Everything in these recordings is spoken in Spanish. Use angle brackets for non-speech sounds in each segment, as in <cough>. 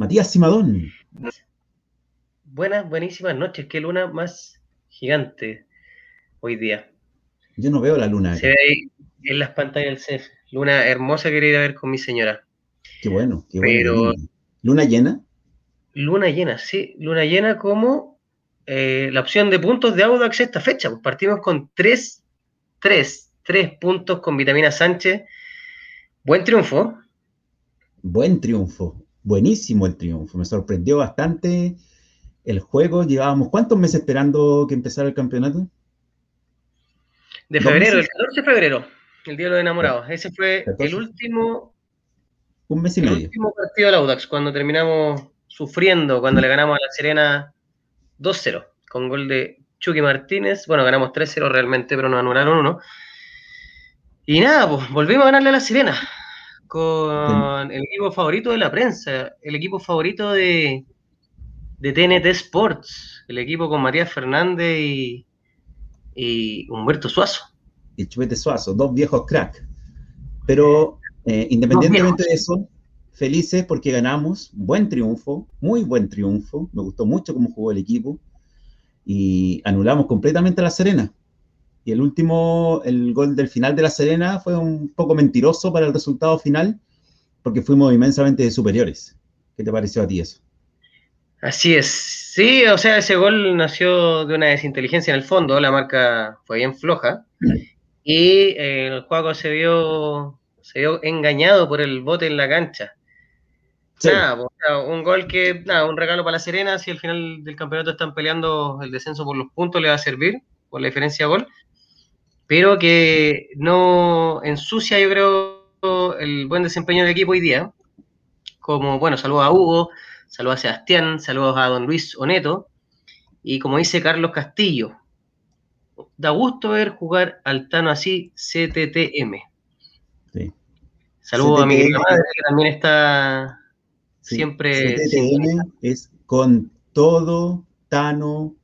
Matías Simadón. Buenas, buenísimas noches. Qué luna más gigante hoy día. Yo no veo la luna. Se ve ahí en las pantallas del CEF. Luna hermosa que quería ir a ver con mi señora. Qué bueno, qué Pero- bueno. ¿Luna llena? Luna llena, sí. Luna llena como eh, la opción de puntos de Audax esta fecha. Pues partimos con tres, tres, tres puntos con Vitamina Sánchez. Buen triunfo. Buen triunfo. Buenísimo el triunfo. Me sorprendió bastante el juego. Llevábamos cuántos meses esperando que empezara el campeonato? De ¿Dos febrero, el meses? 14 de febrero, el Día de los Enamorados. Ese fue 14. el último, Un mes y el último partido del Audax, cuando terminamos sufriendo, cuando le ganamos a la Serena 2-0, con gol de Chucky Martínez. Bueno, ganamos 3-0 realmente, pero nos anularon uno. Y nada, pues volvimos a ganarle a la Serena con el equipo favorito de la prensa, el equipo favorito de, de TNT Sports, el equipo con Matías Fernández y, y Humberto Suazo. y Chupete Suazo, dos viejos crack. Pero eh, independientemente de eso, felices porque ganamos, buen triunfo, muy buen triunfo, me gustó mucho cómo jugó el equipo y anulamos completamente a La Serena. Y el último, el gol del final de La Serena fue un poco mentiroso para el resultado final porque fuimos inmensamente superiores. ¿Qué te pareció a ti eso? Así es. Sí, o sea, ese gol nació de una desinteligencia en el fondo, la marca fue bien floja <clears throat> y eh, el juego se vio, se vio engañado por el bote en la cancha. Sí, Nada, pues, un gol que, nada, un regalo para la Serena, si al final del campeonato están peleando el descenso por los puntos, le va a servir por la diferencia de gol, pero que no ensucia, yo creo, el buen desempeño del equipo hoy día. Como, bueno, saludos a Hugo, saludos a Sebastián, saludos a don Luis Oneto, y como dice Carlos Castillo, da gusto ver jugar al Tano así, CTTM. sí. Saludos a mi madre, que también está Sí, siempre... CTTM es con todo Tano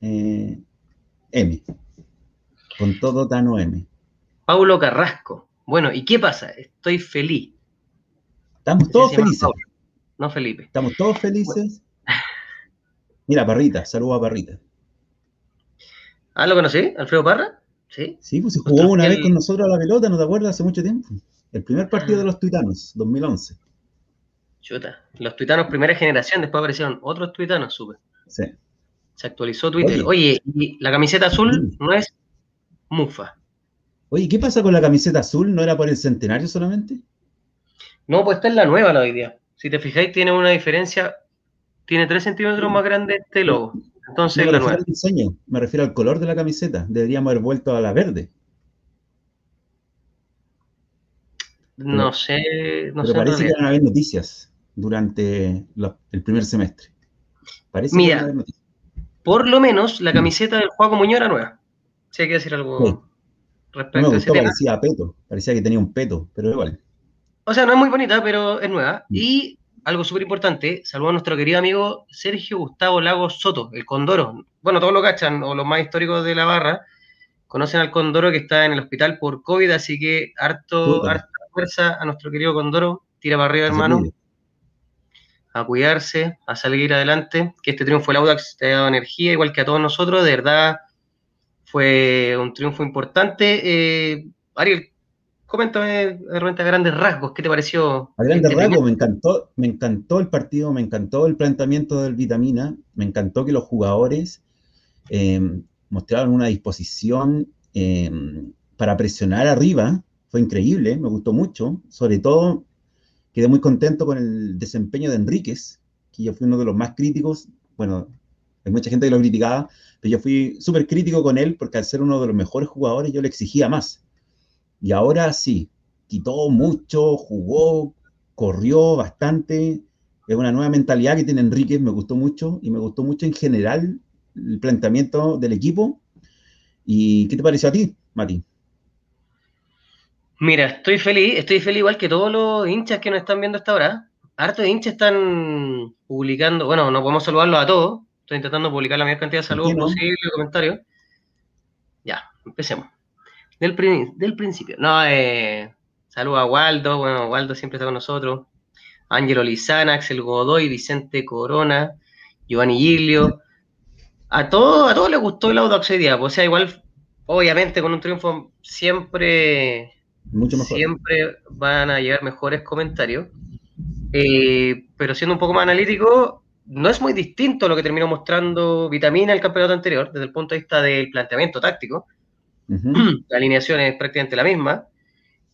eh, M. Con todo Tano M. Paulo Carrasco. Bueno, ¿y qué pasa? Estoy feliz. Estamos todos felices. Paulo, no Felipe. Estamos todos felices. <laughs> Mira, Parrita, saludos a Parrita. Ah, ¿lo conocí? ¿Alfredo Parra? Sí. Sí, pues se jugó una que vez con nosotros a la pelota, ¿no te acuerdas? Hace mucho tiempo. El primer partido Ah. de los Tuitanos, 2011. Chuta. Los tuitanos primera generación, después aparecieron otros tuitanos, supe. Sí. Se actualizó Twitter. Oye, y la camiseta azul Sí. no es mufa. Oye, ¿qué pasa con la camiseta azul? ¿No era por el centenario solamente? No, pues esta es la nueva la hoy día. Si te fijáis, tiene una diferencia, tiene 3 centímetros más grande este logo. Entonces, No me la refiero nueva. al diseño, me refiero al color de la camiseta. Deberíamos haber vuelto a la verde. No sé, no pero sé parece que van a haber noticias durante el primer semestre. Parece Mira, que van a haber noticias. Por lo menos la camiseta del Juaco Muñoz era nueva. Si hay que decir algo Sí. No respecto me a ese tema. parecía peto. Parecía que tenía un peto, pero igual. O sea, no es muy bonita, pero es nueva. Mm. Y algo súper importante, saludo a nuestro querido amigo Sergio Gustavo Lagos Soto, el Condoro. Bueno, todos lo cachan, o los más históricos de la barra, conocen al Condoro que está en el hospital por COVID, así que harto, Puta. harta fuerza a nuestro querido Condoro. Tira para arriba, hermano, Sí, a cuidarse, a salir adelante. Que este triunfo del Audax te ha dado energía, igual que a todos nosotros. De verdad, fue un triunfo importante. Eh, Ariel, coméntame de repente a grandes rasgos, ¿qué te pareció? A grandes este rasgos, me encantó, me encantó el partido, me encantó el planteamiento del Vitamina, me encantó que los jugadores eh, mostraron una disposición eh, para presionar arriba, fue increíble, me gustó mucho, sobre todo quedé muy contento con el desempeño de Enríquez, que yo fui uno de los más críticos, bueno, hay mucha gente que lo criticaba, yo fui súper crítico con él porque al ser uno de los mejores jugadores yo le exigía más. Y ahora sí, quitó mucho, jugó, corrió bastante. Es una nueva mentalidad que tiene Enrique, me gustó mucho y me gustó mucho en general el planteamiento del equipo. ¿Y qué te pareció a ti, Mati? Mira, estoy feliz, estoy feliz igual que todos los hinchas que nos están viendo hasta ahora. Hartos de hinchas están publicando, bueno, no podemos saludarlos a todos. Estoy intentando publicar la mayor cantidad de saludos posible, comentarios. Ya, empecemos. Del, del principio. No, eh, saludos a Waldo, bueno, Waldo siempre está con nosotros. Ángelo Lizana, Axel Godoy, Vicente Corona, Giovanni Giglio. A todos a todos les gustó el Audax hoy día. O sea, igual, obviamente, con un triunfo siempre, Mucho mejor. siempre van a llegar mejores comentarios. Eh, pero siendo un poco más analítico, no es muy distinto a lo que terminó mostrando Vitamina el campeonato anterior, desde el punto de vista del planteamiento táctico. <clears throat> La alineación es prácticamente la misma.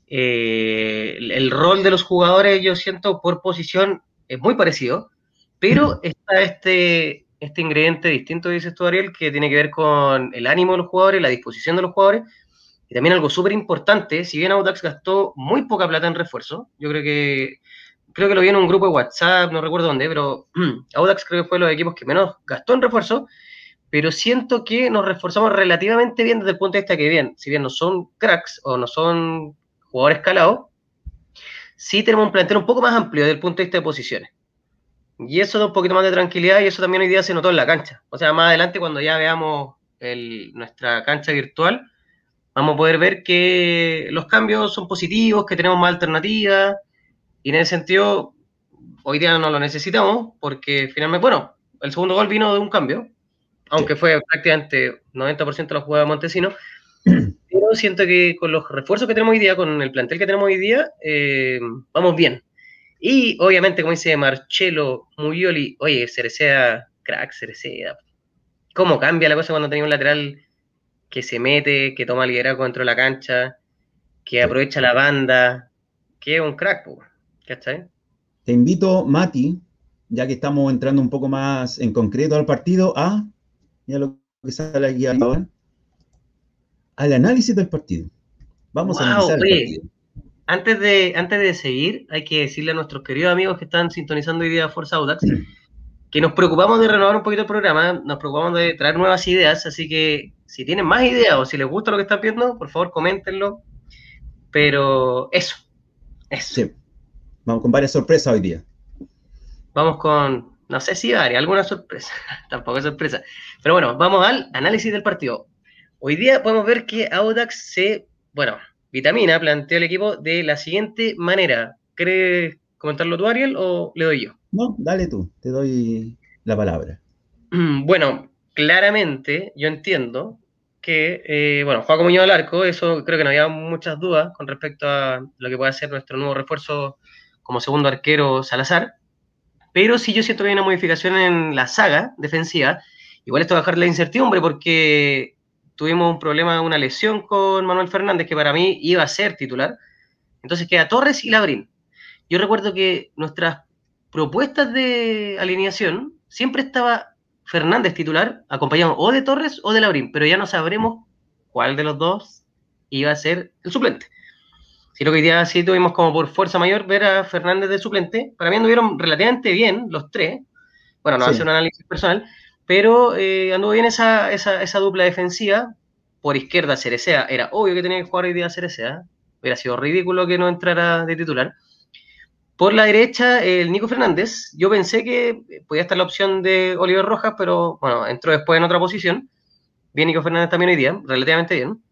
Eh, el, el rol de los jugadores, yo siento, por posición es muy parecido, pero está este, este ingrediente distinto, dices tú, Ariel, que tiene que ver con el ánimo de los jugadores, la disposición de los jugadores, y también algo súper importante, si bien Audax gastó muy poca plata en refuerzo, yo creo que creo que lo vi en un grupo de WhatsApp, no recuerdo dónde, pero <clears throat> Audax creo que fue de los equipos que menos gastó en refuerzo, pero siento que nos reforzamos relativamente bien desde el punto de vista que bien, si bien no son cracks o no son jugadores calados, sí tenemos un plantel un poco más amplio desde el punto de vista de posiciones. Y eso da un poquito más de tranquilidad y eso también hoy día se notó en la cancha. O sea, más adelante cuando ya veamos el, nuestra cancha virtual, vamos a poder ver que los cambios son positivos, que tenemos más alternativas y en ese sentido hoy día no lo necesitamos porque finalmente, bueno, el segundo gol vino de un cambio, aunque fue prácticamente 90% de la jugada de Montesino, <clears throat> pero siento que con los refuerzos que tenemos hoy día, con el plantel que tenemos hoy día, eh, vamos bien. Y obviamente, como dice Marcelo Murioli, oye, Cereceda, crack, Cereceda. ¿Cómo cambia la cosa cuando tenía un lateral que se mete, que toma liderazgo dentro de la cancha, que aprovecha la banda, que es un crack, po, ¿cachai? Te invito, Mati, ya que estamos entrando un poco más en concreto al partido, a, ya lo que sale aquí ahora, al análisis del partido. Vamos a analizar el partido. Antes de, antes de seguir, hay que decirle a nuestros queridos amigos que están sintonizando hoy día Forza Audax que nos preocupamos de renovar un poquito el programa, nos preocupamos de traer nuevas ideas, así que si tienen más ideas o si les gusta lo que están viendo, por favor coméntenlo. Pero eso, eso. Sí. Vamos con varias sorpresas hoy día. Vamos con, no sé si varias, alguna sorpresa, <laughs> tampoco es sorpresa. Pero bueno, vamos al análisis del partido. Hoy día podemos ver que Audax se, bueno, Vitamina planteó el equipo de la siguiente manera. ¿Quieres comentarlo tú, Ariel, o le doy yo? No, dale tú, te doy la palabra. Bueno, claramente yo entiendo que, eh, bueno, Juaco Muñoz al arco, eso creo que no había muchas dudas con respecto a lo que puede ser nuestro nuevo refuerzo como segundo arquero Salazar, pero sí yo siento que hay una modificación en la saga defensiva, igual esto va a dejar la incertidumbre porque tuvimos un problema, una lesión con Manuel Fernández, que para mí iba a ser titular, entonces queda Torres y Labrín. Yo recuerdo que nuestras propuestas de alineación siempre estaba Fernández titular, acompañado o de Torres o de Labrín, pero ya no sabremos cuál de los dos iba a ser el suplente. Si lo que hoy día sí tuvimos como por fuerza mayor ver a Fernández de suplente, para mí anduvieron relativamente bien los tres. Bueno, no Sí. hace un análisis personal, pero eh, anduvo bien esa, esa, esa dupla defensiva. Por izquierda, Cerecea, era obvio que tenía que jugar hoy día Cerecea. Hubiera sido ridículo que no entrara de titular. Por la derecha, el Nico Fernández. Yo pensé que podía estar la opción de Oliver Rojas, pero bueno, entró después en otra posición. Bien, Nico Fernández también hoy día, relativamente bien.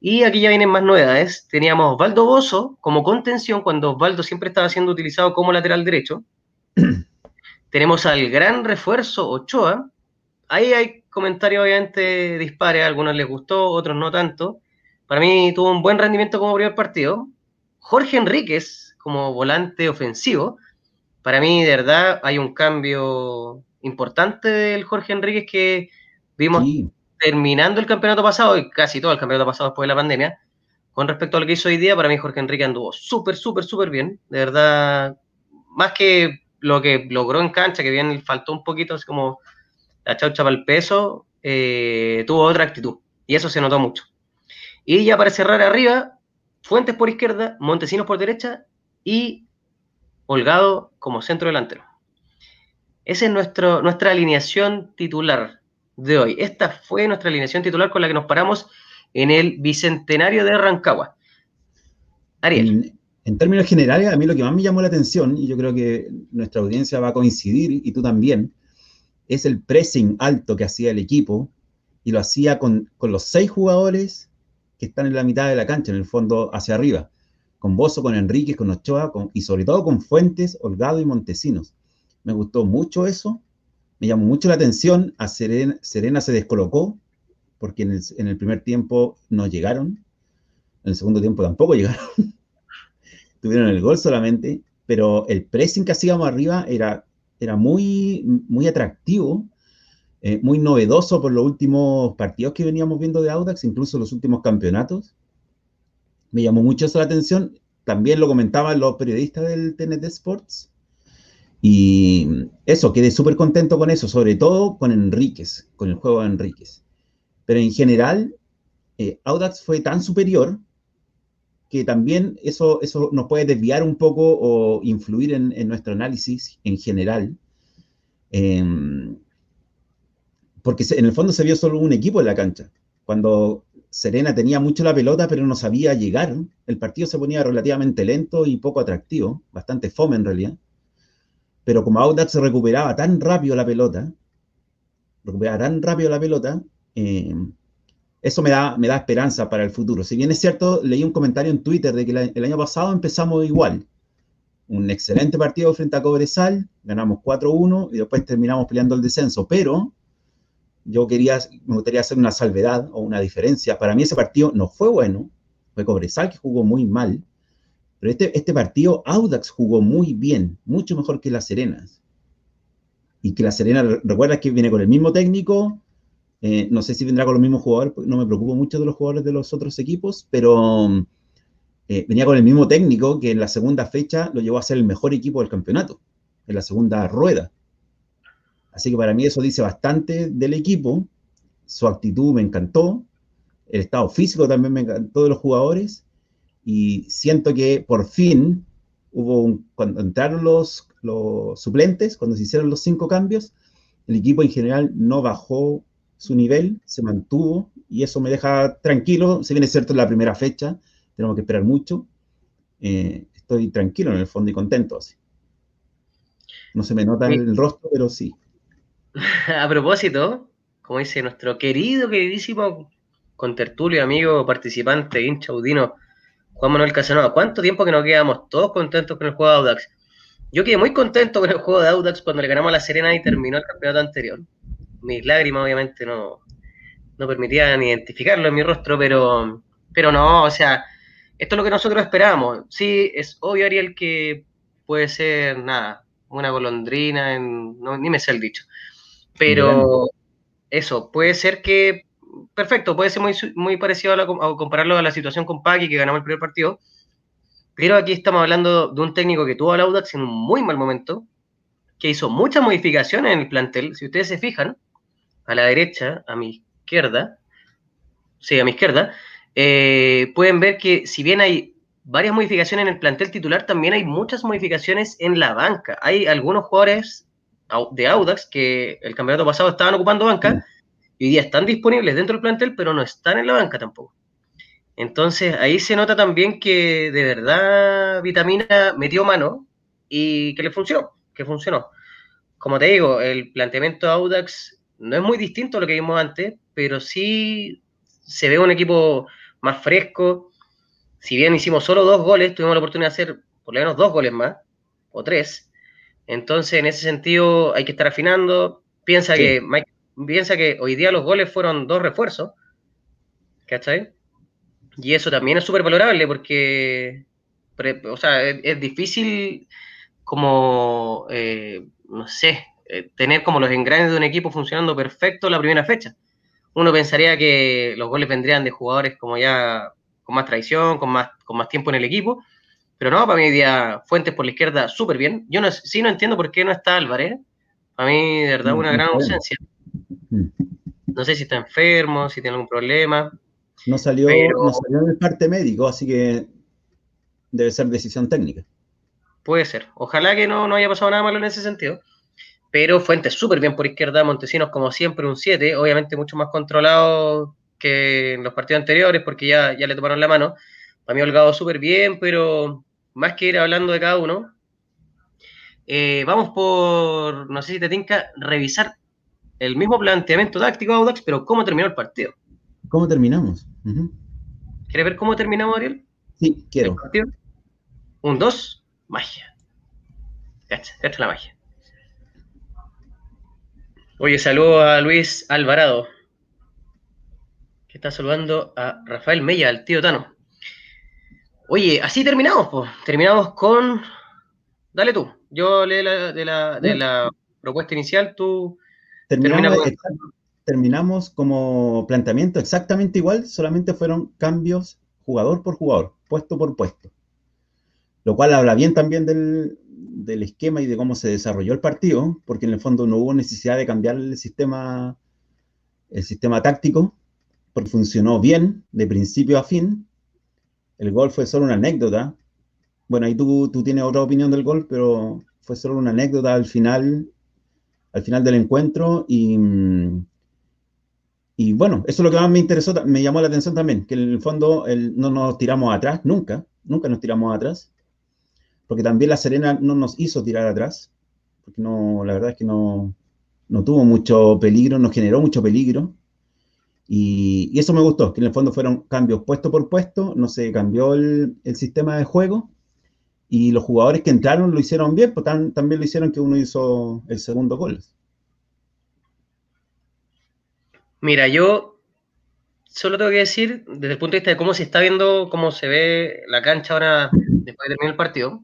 Y aquí ya vienen más novedades. Teníamos Osvaldo Bozo como contención cuando Osvaldo siempre estaba siendo utilizado como lateral derecho. <clears throat> Tenemos al gran refuerzo Ochoa. Ahí hay comentarios obviamente dispares, a algunos les gustó, otros no tanto. Para mí tuvo un buen rendimiento como primer partido. Jorge Enríquez como volante ofensivo. Para mí, de verdad, hay un cambio importante del Jorge Enríquez que vimos Sí, terminando el campeonato pasado y casi todo el campeonato pasado después de la pandemia. Con respecto a lo que hizo hoy día, para mí Jorge Enrique anduvo súper, súper, súper bien. De verdad, más que lo que logró en cancha, que bien faltó un poquito, así como la chaucha para el peso, eh, tuvo otra actitud. Y eso se notó mucho. Y ya para cerrar arriba, Fuentes por izquierda, Montesinos por derecha y Holgado como centro delantero. Esa es nuestro, nuestra alineación titular de hoy. Esta fue nuestra alineación titular con la que nos paramos en el Bicentenario de Rancagua. Ariel. En, términos generales, a mí lo que más me llamó la atención, y yo creo que nuestra audiencia va a coincidir, y tú también, es el pressing alto que hacía el equipo, y lo hacía con, con los seis jugadores que están en la mitad de la cancha, en el fondo hacia arriba. con Bozo, con Enrique, con Ochoa, y sobre todo con Fuentes, Holgado y Montesinos. Me gustó mucho eso, me llamó mucho la atención, a Serena, Serena se descolocó, porque en el, primer tiempo no llegaron, en el segundo tiempo tampoco <laughs> llegaron, tuvieron el gol solamente, pero el pressing que hacíamos arriba era, era muy, muy atractivo, eh, muy novedoso por los últimos partidos que veníamos viendo de Audax, incluso los últimos campeonatos. Me llamó mucho eso la atención. También lo comentaban los periodistas del TNT Sports. Y eso, quedé súper contento con eso, sobre todo con Enríquez, con el juego de Enríquez. Pero en general, eh, Audax fue tan superior que también eso, eso nos puede desviar un poco o influir en, nuestro análisis en general. Em, porque en el fondo se vio solo un equipo en la cancha. Cuando Serena tenía mucho la pelota, pero no sabía llegar, el partido se ponía relativamente lento y poco atractivo, bastante fome en realidad. Pero como Audax recuperaba tan rápido la pelota, recuperaba tan rápido la pelota, eh, eso me da, me da esperanza para el futuro. Si bien es cierto, leí un comentario en Twitter de que el año pasado empezamos igual. Un excelente partido frente a Cobresal, ganamos 4-1 y después terminamos peleando el descenso. Pero yo quería, me gustaría hacer una salvedad o una diferencia. Para mí ese partido no fue bueno, fue Cobresal que jugó muy mal. Pero este, este partido, Audax jugó muy bien, mucho mejor que las Serenas. Y que la Serena, recuerda que viene con el mismo técnico, eh, no sé si vendrá con los mismos jugadores, no me preocupo mucho de los jugadores de los otros equipos, pero eh, venía con el mismo técnico que en la segunda fecha lo llevó a ser el mejor equipo del campeonato, en la segunda rueda. Así que para mí eso dice bastante del equipo, su actitud me encantó, el estado físico también me encantó de los jugadores, y siento que por fin hubo un, cuando entraron los, los suplentes, cuando se hicieron los cinco cambios, el equipo en general no bajó su nivel, se mantuvo y eso me deja tranquilo. Si bien es cierto, la primera fecha tenemos que esperar mucho, eh, estoy tranquilo en el fondo y contento así. No se me nota en el rostro, pero sí. <laughs> A propósito, como dice nuestro querido, queridísimo contertulio, amigo, participante, hincha Udino, Juan Manuel Casanova, ¿cuánto tiempo que nos quedamos todos contentos con el juego de Audax? Yo quedé muy contento con el juego de Audax cuando le ganamos a la Serena y terminó el campeonato anterior mis lágrimas obviamente no, no permitían identificarlo en mi rostro, pero, pero no, o sea, esto es lo que nosotros esperamos. Sí, es obvio, Ariel, que puede ser, nada, una golondrina, en, no, ni me sé el dicho, pero eso, puede ser que, perfecto, puede ser muy, parecido a, compararlo a la situación con Paki, que ganamos el primer partido, pero aquí estamos hablando de un técnico que tuvo al Audax en un muy mal momento, que hizo muchas modificaciones en el plantel, si ustedes se fijan, a la derecha, a mi izquierda, sí, a mi izquierda, eh, pueden ver que si bien hay varias modificaciones en el plantel titular, también hay muchas modificaciones en la banca. Hay algunos jugadores de Audax que el campeonato pasado estaban ocupando banca y hoy día están disponibles dentro del plantel, pero no están en la banca tampoco. Entonces ahí se nota también que de verdad Vitamina metió mano y que le funcionó, que funcionó. Como te digo, el planteamiento de Audax no es muy distinto a lo que vimos antes, pero sí se ve un equipo más fresco. Si bien hicimos solo dos goles, tuvimos la oportunidad de hacer por lo menos dos goles más, o tres. Entonces, en ese sentido, hay que estar afinando. Piensa, que, piensa que hoy día los goles fueron dos refuerzos. ¿Cachai? Y eso también es súper valorable porque, o sea, es, difícil como, eh, no sé, eh, tener como los engranes de un equipo funcionando perfecto la primera fecha. Uno pensaría que los goles vendrían de jugadores como ya con más traición, con más, con más tiempo en el equipo, pero no, para mí día Fuentes por la izquierda súper bien. Yo no, sí no entiendo por qué no está Álvarez. Para mí, de verdad, una gran ausencia. No sé si está enfermo, si tiene algún problema. No salió, no salió en el parte médico, así que debe ser decisión técnica. Puede ser. Ojalá que no, no haya pasado nada malo en ese sentido pero Fuentes súper bien por izquierda, Montesinos como siempre un 7, obviamente mucho más controlado que en los partidos anteriores porque ya, ya le tomaron la mano. Para mí Holgado súper bien, pero más que ir hablando de cada uno, eh, vamos por, no sé si te tinca, revisar el mismo planteamiento táctico de Audax, pero cómo terminó el partido. ¿Cómo terminamos? ¿Quieres ver cómo terminamos, Ariel? Sí, quiero. Un 2, magia. Esta es la magia. Oye, saludo a Luis Alvarado, que está saludando a Rafael Mella, el tío Tano. Oye, así terminamos, pues. Terminamos con. Dale tú. Yo leí la, de, la, de la propuesta inicial, tú. Terminamos, terminamos como planteamiento exactamente igual, solamente fueron cambios jugador por jugador, puesto por puesto. Lo cual habla bien también del, del esquema y de cómo se desarrolló el partido, porque en el fondo no hubo necesidad de cambiar el sistema, el sistema táctico, porque funcionó bien de principio a fin. El gol fue solo una anécdota. Bueno, ahí tú, tú tienes otra opinión del gol, pero fue solo una anécdota al final, al final del encuentro y, y bueno, eso es lo que más me interesó, me llamó la atención también, que en el fondo no nos tiramos atrás, nunca, nunca nos tiramos atrás porque también la Serena no nos hizo tirar atrás, porque no, la verdad es que no, no tuvo mucho peligro, nos generó mucho peligro. Y, eso me gustó, que en el fondo fueron cambios puesto por puesto, no se cambió el, sistema de juego. Y los jugadores que entraron lo hicieron bien, pues también lo hicieron que uno hizo el segundo gol. Mira, yo solo tengo que decir, desde el punto de vista de cómo se está viendo, cómo se ve la cancha ahora después de terminar el partido,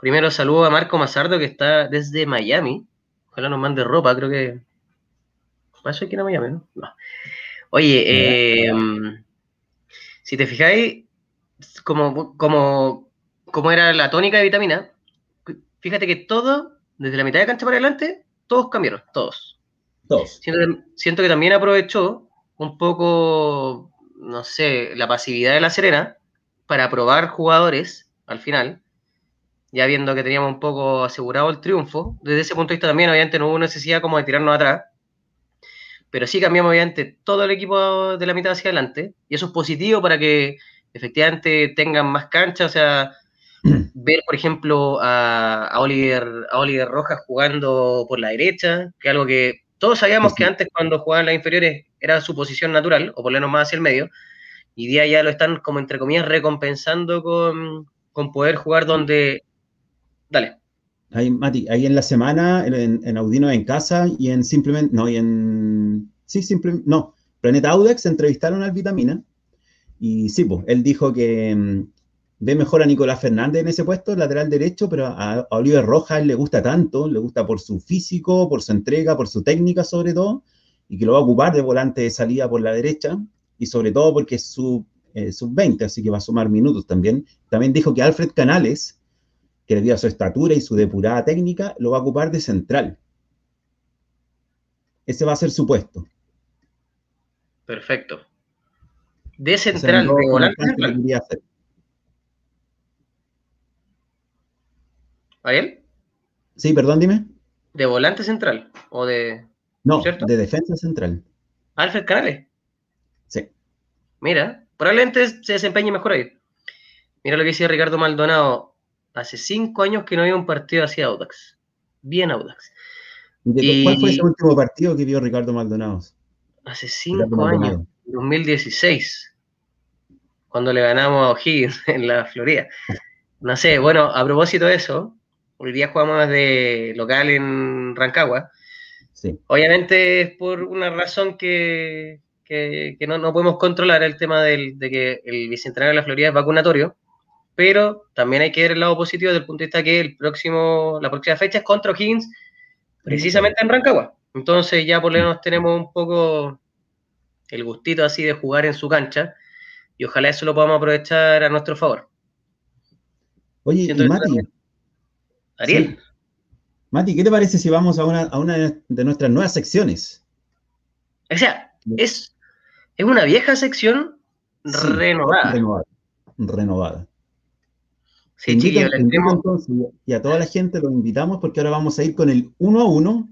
Primero saludo a Marco Mazardo que está desde Miami. Ojalá nos mande ropa, creo que. ¿Eso aquí en Miami, no? no. Oye, eh, si te fijáis, como, como, como era la tónica de vitamina, fíjate que todo, desde la mitad de cancha para adelante, todos cambiaron, todos. Todos. Siento, siento que también aprovechó un poco, no sé, la pasividad de la Serena para probar jugadores al final ya viendo que teníamos un poco asegurado el triunfo. Desde ese punto de vista también, obviamente, no hubo necesidad como de tirarnos atrás, pero sí cambiamos, obviamente, todo el equipo de la mitad hacia adelante, y eso es positivo para que efectivamente tengan más cancha, o sea, <clears throat> ver, por ejemplo, a, Oliver, a Oliver Rojas jugando por la derecha, que es algo que todos sabíamos que antes cuando jugaban las inferiores era su posición natural, o por lo menos más hacia el medio, y día ya lo están como entre comillas recompensando con, con poder jugar donde Dale. Ahí, Mati, ahí en la semana, en, Audino en casa y en simplemente, no, y en, sí, simplemente, no, Planeta Audex entrevistaron al Vitamina y sí, pues, él dijo que mm, ve mejor a Nicolás Fernández en ese puesto, lateral derecho, pero a, Oliver Rojas le gusta tanto, le gusta por su físico, por su entrega, por su técnica sobre todo, y que lo va a ocupar de volante de salida por la derecha, y sobre todo porque es su eh, sub-20, así que va a sumar minutos también. También dijo que Alfred Canales, que debido a su estatura y su depurada técnica, lo va a ocupar de central. Ese va a ser su puesto. Perfecto. De central, de volante él? Sí, perdón, dime. ¿De volante central o de...? No, de defensa central. ¿Alfred Canales? Sí. Mira, probablemente se desempeñe mejor ahí. Mira lo que dice Ricardo Maldonado hace cinco años que no había un partido así Audax. Bien Audax. ¿Cuál fue ese último partido que vio Ricardo Maldonado? Hace cinco años, 2016, cuando le ganamos a O'Higgins <laughs> en la Florida. No sé, bueno, a propósito de eso, hoy día jugamos de local en Rancagua. Sí. Obviamente es por una razón que, no, no, podemos controlar el tema del, de que el bicentenario de la Florida es vacunatorio pero también hay que ver el lado positivo desde el punto de vista que el próximo, la próxima fecha es contra O'Higgins, precisamente en Rancagua. Entonces ya por lo menos tenemos un poco el gustito así de jugar en su cancha y ojalá eso lo podamos aprovechar a nuestro favor. Oye, y Mati. Ariel. Mati, ¿qué te parece si vamos a una, a una de nuestras nuevas secciones? O sea, es, es una vieja sección renovada. Renovada. Renovada. Sí, y a toda la gente lo invitamos porque ahora vamos a ir con el uno a uno,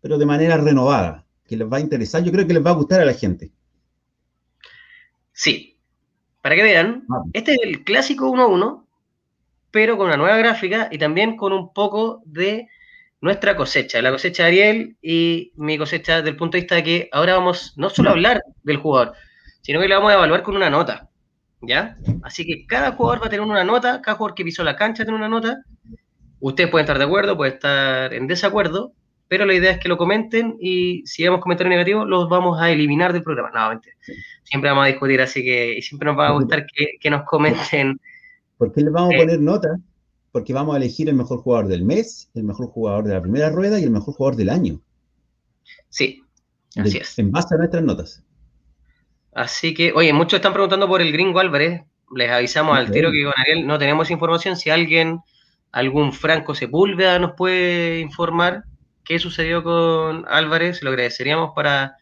pero de manera renovada, que les va a interesar, yo creo que les va a gustar a la gente. Sí, para que vean, ah. este es el clásico 1 a 1, pero con una nueva gráfica y también con un poco de nuestra cosecha, la cosecha de Ariel y mi cosecha desde el punto de vista de que ahora vamos no solo a hablar del jugador, sino que le vamos a evaluar con una nota. ¿Ya? Así que cada jugador va a tener una nota, cada jugador que pisó la cancha tiene una nota. Ustedes pueden estar de acuerdo, pueden estar en desacuerdo, pero la idea es que lo comenten y si vemos comentarios negativos, los vamos a eliminar del programa. No, Siempre vamos a discutir, así que siempre nos va a gustar que, nos comenten. ¿Por qué les vamos a poner nota? Porque vamos a elegir el mejor jugador del mes, el mejor jugador de la primera rueda y el mejor jugador del año. Sí, así es. En base a nuestras notas. Así que, oye, muchos están preguntando por el Gringo Álvarez. Les avisamos al tiro que con Ariel no tenemos información. Si alguien, algún Franco Sepúlveda nos puede informar qué sucedió con Álvarez, lo agradeceríamos para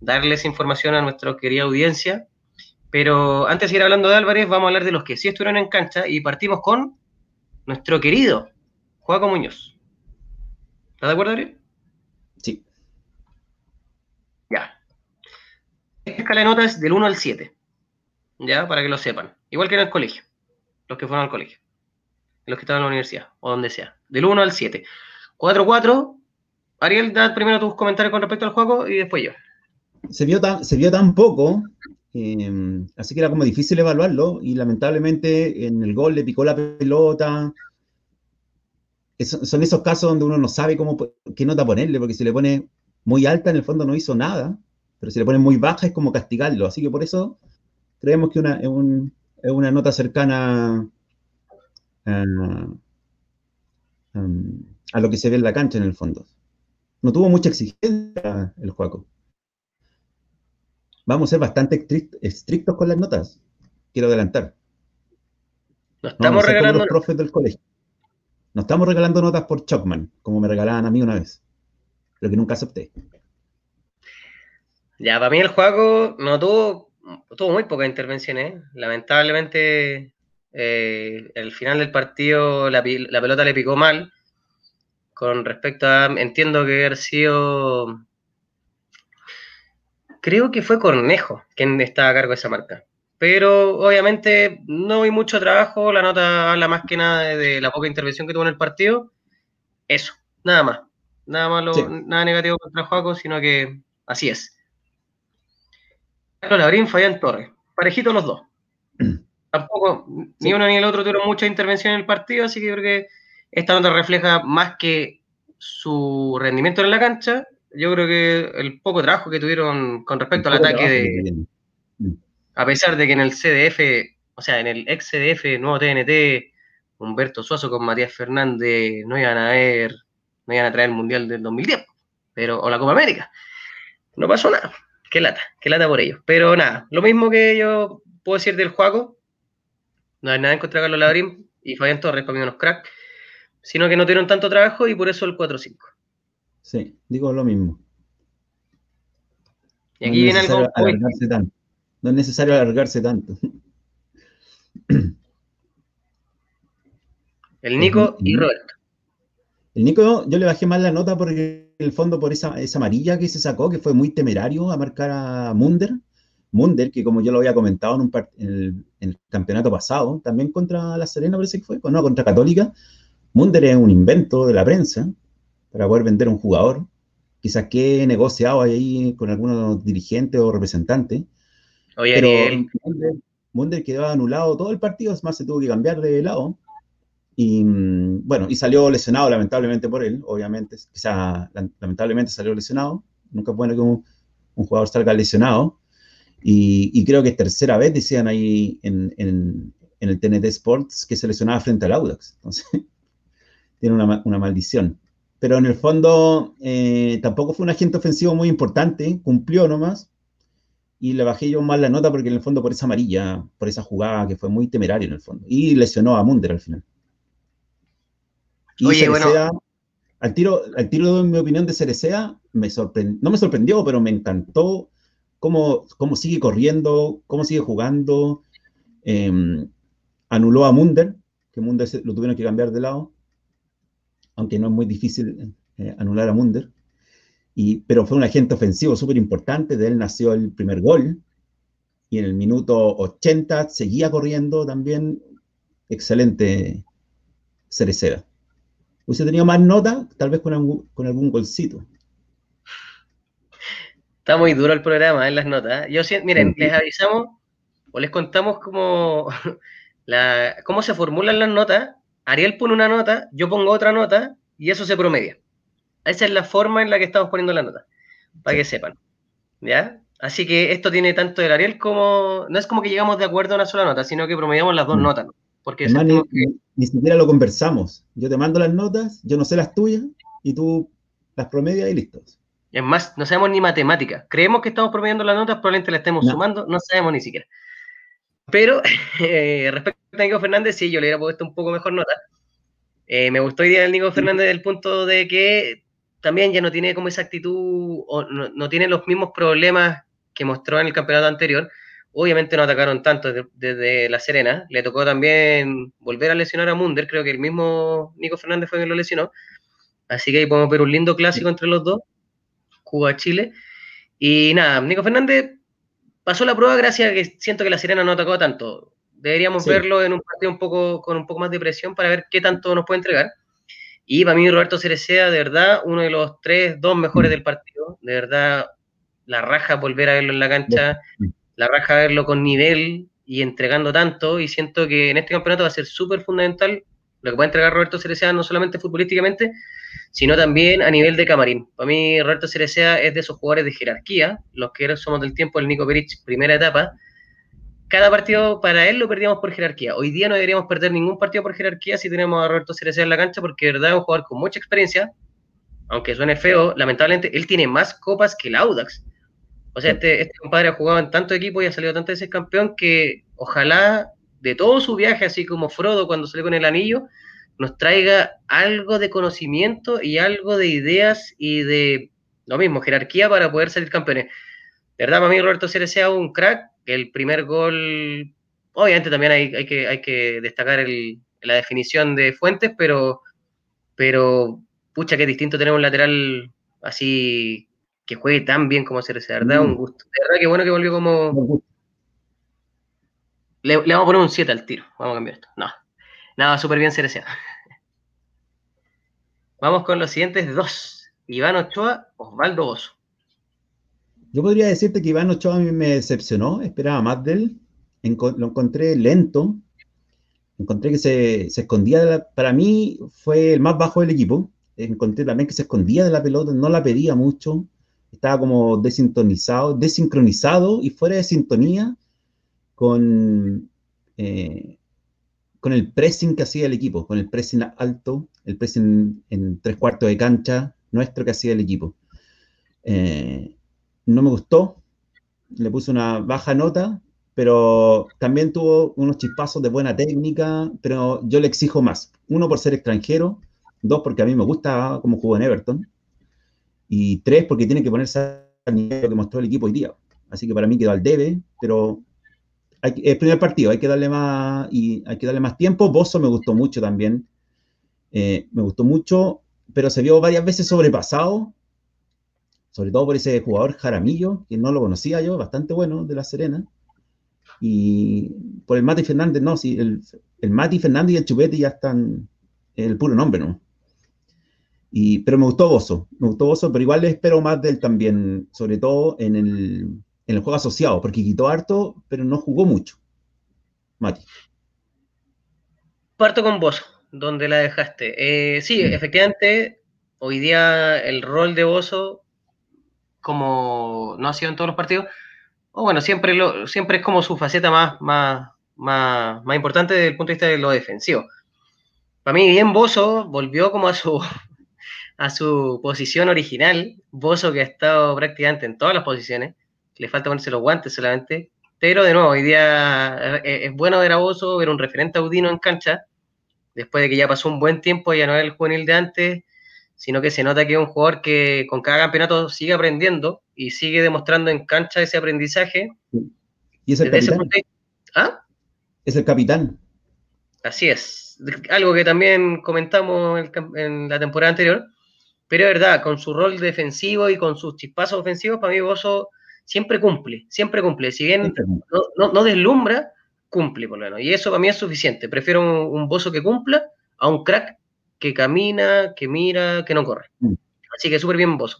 darles información a nuestra querida audiencia. Pero antes de ir hablando de Álvarez, vamos a hablar de los que sí estuvieron en cancha y partimos con nuestro querido Juaco Muñoz. ¿Estás de acuerdo, Ariel? Sí. Ya. Esta escala de notas del 1 al 7. Ya, para que lo sepan. Igual que en el colegio. Los que fueron al colegio. Los que estaban en la universidad. O donde sea. Del 1 al 7. 4-4. Ariel, da primero tus comentarios con respecto al juego y después yo. Se vio tan, se vio tan poco. Em, así que era como difícil evaluarlo. Y lamentablemente en el gol le picó la pelota. son esos casos donde uno no sabe cómo, qué nota ponerle, porque si le pone muy alta, en el fondo no hizo nada pero si le ponen muy baja es como castigarlo. Así que por eso creemos que una, es, una nota cercana a, a, lo que se ve en la cancha en el fondo. No tuvo mucha exigencia el juego. Vamos a ser bastante estrictos con las notas. Quiero adelantar. No estamos regalando. Los profes del colegio. No estamos regalando notas por Chocman, como me regalaban a mí una vez, pero que nunca acepté. Ya, para mí el juego no tuvo, tuvo muy pocas intervenciones. Lamentablemente, eh, el final del partido la, pelota le picó mal. Con respecto a, entiendo que haber sido, creo que fue Cornejo quien estaba a cargo de esa marca. Pero obviamente no hay mucho trabajo, la nota habla más que nada de, la poca intervención que tuvo en el partido. Eso, nada más. Nada malo, nada negativo contra juego, sino que así es. Carlos Labrín, Fabián Torres. Parejitos los dos. <clears throat> Tampoco, ni uno ni el otro tuvieron mucha intervención en el partido, así que creo que esta nota refleja más que su rendimiento en la cancha, yo creo que el poco trabajo que tuvieron con respecto al ataque de. A pesar de que en el CDF, o sea, en el ex CDF, nuevo TNT, Humberto Suazo con Matías Fernández no iban a ver, no iban a traer el Mundial del 2010, pero, o la Copa América. No pasó nada qué lata, qué lata por ellos. Pero nada, lo mismo que yo puedo decir del Juaco, no hay nada en contra de Carlos Labrín y Fabián Torres, para mí unos cracks, sino que no tuvieron tanto trabajo y por eso el 4-5. Sí, digo lo mismo. Y aquí viene algo. No es necesario alargarse tanto. <clears throat> El Nico y Roberto. El Nico, yo le bajé más la nota porque en el fondo por esa, amarilla que se sacó, que fue muy temerario a marcar a Munder. Munder, que como yo lo había comentado en, un en, el, campeonato pasado, también contra la Serena parece que fue, no, contra Católica. Munder es un invento de la prensa para poder vender un jugador. Quizás que negociado ahí con algunos dirigentes o representantes. Oye, pero Munder, Munder quedó anulado todo el partido, es más, se tuvo que cambiar de lado y mm, bueno, y salió lesionado lamentablemente por él, obviamente, quizá lamentablemente salió lesionado, nunca es bueno que un, jugador salga lesionado, y, creo que es tercera vez, decían ahí en, en, el TNT Sports, que se lesionaba frente al Audax, entonces <laughs> tiene una, una, maldición. Pero en el fondo eh, tampoco fue un agente ofensivo muy importante, cumplió nomás, y le bajé yo más la nota porque en el fondo por esa amarilla, por esa jugada que fue muy temeraria en el fondo, y lesionó a Munder al final. Oye, bueno. Al tiro, al tiro de mi opinión de Cerecea, me no me sorprendió, pero me encantó cómo, cómo sigue corriendo, cómo sigue jugando. Em, anuló a Munder, que Munder lo tuvieron que cambiar de lado, aunque no es muy difícil eh, anular a Munder. Y, pero fue un agente ofensivo súper importante, de él nació el primer gol, y en el minuto 80 seguía corriendo también. Excelente Cereceda hubiese tenido más nota, tal vez con algún, con algún golcito. Está muy duro el programa en las notas. ¿eh? Yo miren, les avisamos, o les contamos cómo, <laughs> la, cómo se formulan las notas. Ariel pone una nota, yo pongo otra nota y eso se promedia. Esa es la forma en la que estamos poniendo la nota, para que sepan. ¿Ya? Así que esto tiene tanto del Ariel como. No es como que llegamos de acuerdo a una sola nota, sino que promediamos las dos mm. notas. Porque ni, siquiera lo conversamos. Yo te mando las notas, yo no sé las tuyas, y tú las promedias y listos. Es más, no sabemos ni matemática. Creemos que estamos promediando las notas, probablemente las estemos sumando, no sabemos ni siquiera. Pero <laughs> eh, respecto Nico Fernández, sí, yo le hubiera puesto un poco mejor nota. Eh, me gustó hoy día el Nico Fernández del punto de que también ya no tiene como esa actitud, o no, tiene los mismos problemas que mostró en el campeonato anterior. Obviamente no atacaron tanto desde, La Serena. Le tocó también volver a lesionar a Munder. Creo que el mismo Nico Fernández fue quien lo lesionó. Así que ahí podemos ver un lindo clásico entre los dos. Cuba-Chile. Y nada, Nico Fernández pasó la prueba gracias a que siento que La Serena no atacó tanto. Deberíamos verlo en un partido un poco, con un poco más de presión para ver qué tanto nos puede entregar. Y para mí Roberto Cerecea, de verdad, uno de los tres, dos mejores del partido. De verdad, la raja volver a verlo en la cancha, la raja verlo con nivel y entregando tanto. Y siento que en este campeonato va a ser súper fundamental lo que va a entregar Roberto Cerecea, no solamente futbolísticamente, sino también a nivel de camarín. Para mí, Roberto Cerecea es de esos jugadores de jerarquía, los que somos del tiempo del Nico Perich, primera etapa. Cada partido para él lo perdíamos por jerarquía. Hoy día no deberíamos perder ningún partido por jerarquía si tenemos a Roberto Cerecea en la cancha, porque de verdad es un jugador con mucha experiencia, aunque suene feo, lamentablemente él tiene más copas que el Audax. O sea, este, este compadre ha jugado en tanto equipo y ha salido tantas veces campeón que ojalá de todo su viaje, así como Frodo cuando salió con el anillo, nos traiga algo de conocimiento y algo de ideas y de lo mismo, jerarquía para poder salir campeones. De verdad, para mí Roberto Cerecea un crack. El primer gol, obviamente también hay, que, hay que destacar la definición de Fuentes, pero, pero pucha, que distinto tener un lateral así que juegue tan bien como. De verdad, un mm. gusto. De verdad, que bueno que volvió como... Le, vamos a poner un 7 al tiro. Vamos a cambiar esto. No. Nada, súper bien Cerecea. Vamos con los siguientes dos. Iván Ochoa, Osvaldo Oso. Yo podría decirte que Iván Ochoa a mí me decepcionó, esperaba más de él. lo encontré lento. Encontré que se, escondía, para mí fue el más bajo del equipo. Encontré también que se escondía de la pelota, no la pedía mucho. Estaba como desintonizado, desincronizado y fuera de sintonía con, eh, con el pressing que hacía el equipo, con el pressing alto, el pressing en tres cuartos de cancha nuestro que hacía el equipo. Eh, no me gustó, le puse una baja nota, pero también tuvo unos chispazos de buena técnica, pero yo le exijo más. Uno, por ser extranjero, dos, porque a mí me gusta cómo jugó en Everton, y tres, porque tiene que ponerse al nivel que mostró el equipo hoy día. Así que para mí quedó al debe, pero hay, el primer partido, hay que darle más y hay que darle más tiempo. Bozo me gustó mucho también. Eh, me gustó mucho, pero se vio varias veces sobrepasado, sobre todo por ese jugador Jaramillo, que no lo conocía yo, bastante bueno de La Serena. Y por el Mati Fernández, no, sí, el, el Mati Fernández y el Chupete ya están el puro nombre, ¿no? Y, pero me gustó Bozo, me gustó Bozo, pero igual le espero más de él también, sobre todo en el, en el juego asociado, porque quitó harto, pero no jugó mucho. Mati. Parto con Bozo, donde la dejaste. Eh, sí, efectivamente, hoy día el rol de Bozo, como no ha sido en todos los partidos, o bueno, siempre, siempre es como su faceta más, más, más, más importante desde el punto de vista de lo defensivo. Para mí, bien Bozo volvió como a su, <laughs> a su posición original. Bozo que ha estado prácticamente en todas las posiciones le falta ponerse los guantes solamente. Pero de nuevo, hoy día eh, es bueno ver a Bozo, ver un referente audino en cancha, después de que ya pasó un buen tiempo, ya no es el juvenil de antes, sino que se nota que es un jugador que con cada campeonato sigue aprendiendo y sigue demostrando en cancha ese aprendizaje. ¿Y es el capitán? ¿Ah? Es el capitán. Así es. Algo que también comentamos en la temporada anterior. Pero es verdad, con su rol defensivo y con sus chispazos ofensivos, para mí Bozo siempre cumple, siempre cumple. Si bien no, deslumbra, cumple por lo menos. Y eso para mí es suficiente. Prefiero un, bozo que cumpla a un crack que camina, que mira, que no corre. Mm. Así que súper bien bozo.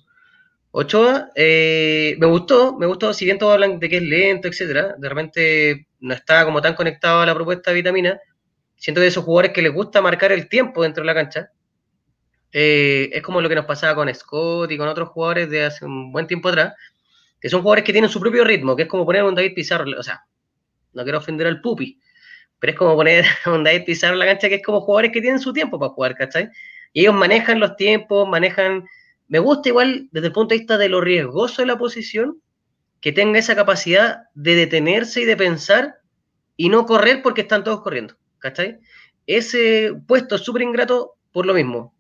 Ochoa, eh, me gustó, me gustó, si bien todos hablan de que es lento, etcétera, de repente no está como tan conectado a la propuesta de vitamina, siento que esos jugadores que les gusta marcar el tiempo dentro de la cancha, eh, es como lo que nos pasaba con Scott y con otros jugadores de hace un buen tiempo atrás, que son jugadores que tienen su propio ritmo, que es como poner a un David Pizarro, o sea, no quiero ofender al Pupi, pero es como poner a <laughs> un David Pizarro en la cancha, que es como jugadores que tienen su tiempo para jugar, ¿cachai? Y ellos manejan los tiempos, manejan... Me gusta igual desde el punto de vista de lo riesgoso de la posición, que tenga esa capacidad de detenerse y de pensar y no correr porque están todos corriendo, ¿cachai? Ese puesto es súper ingrato por lo mismo,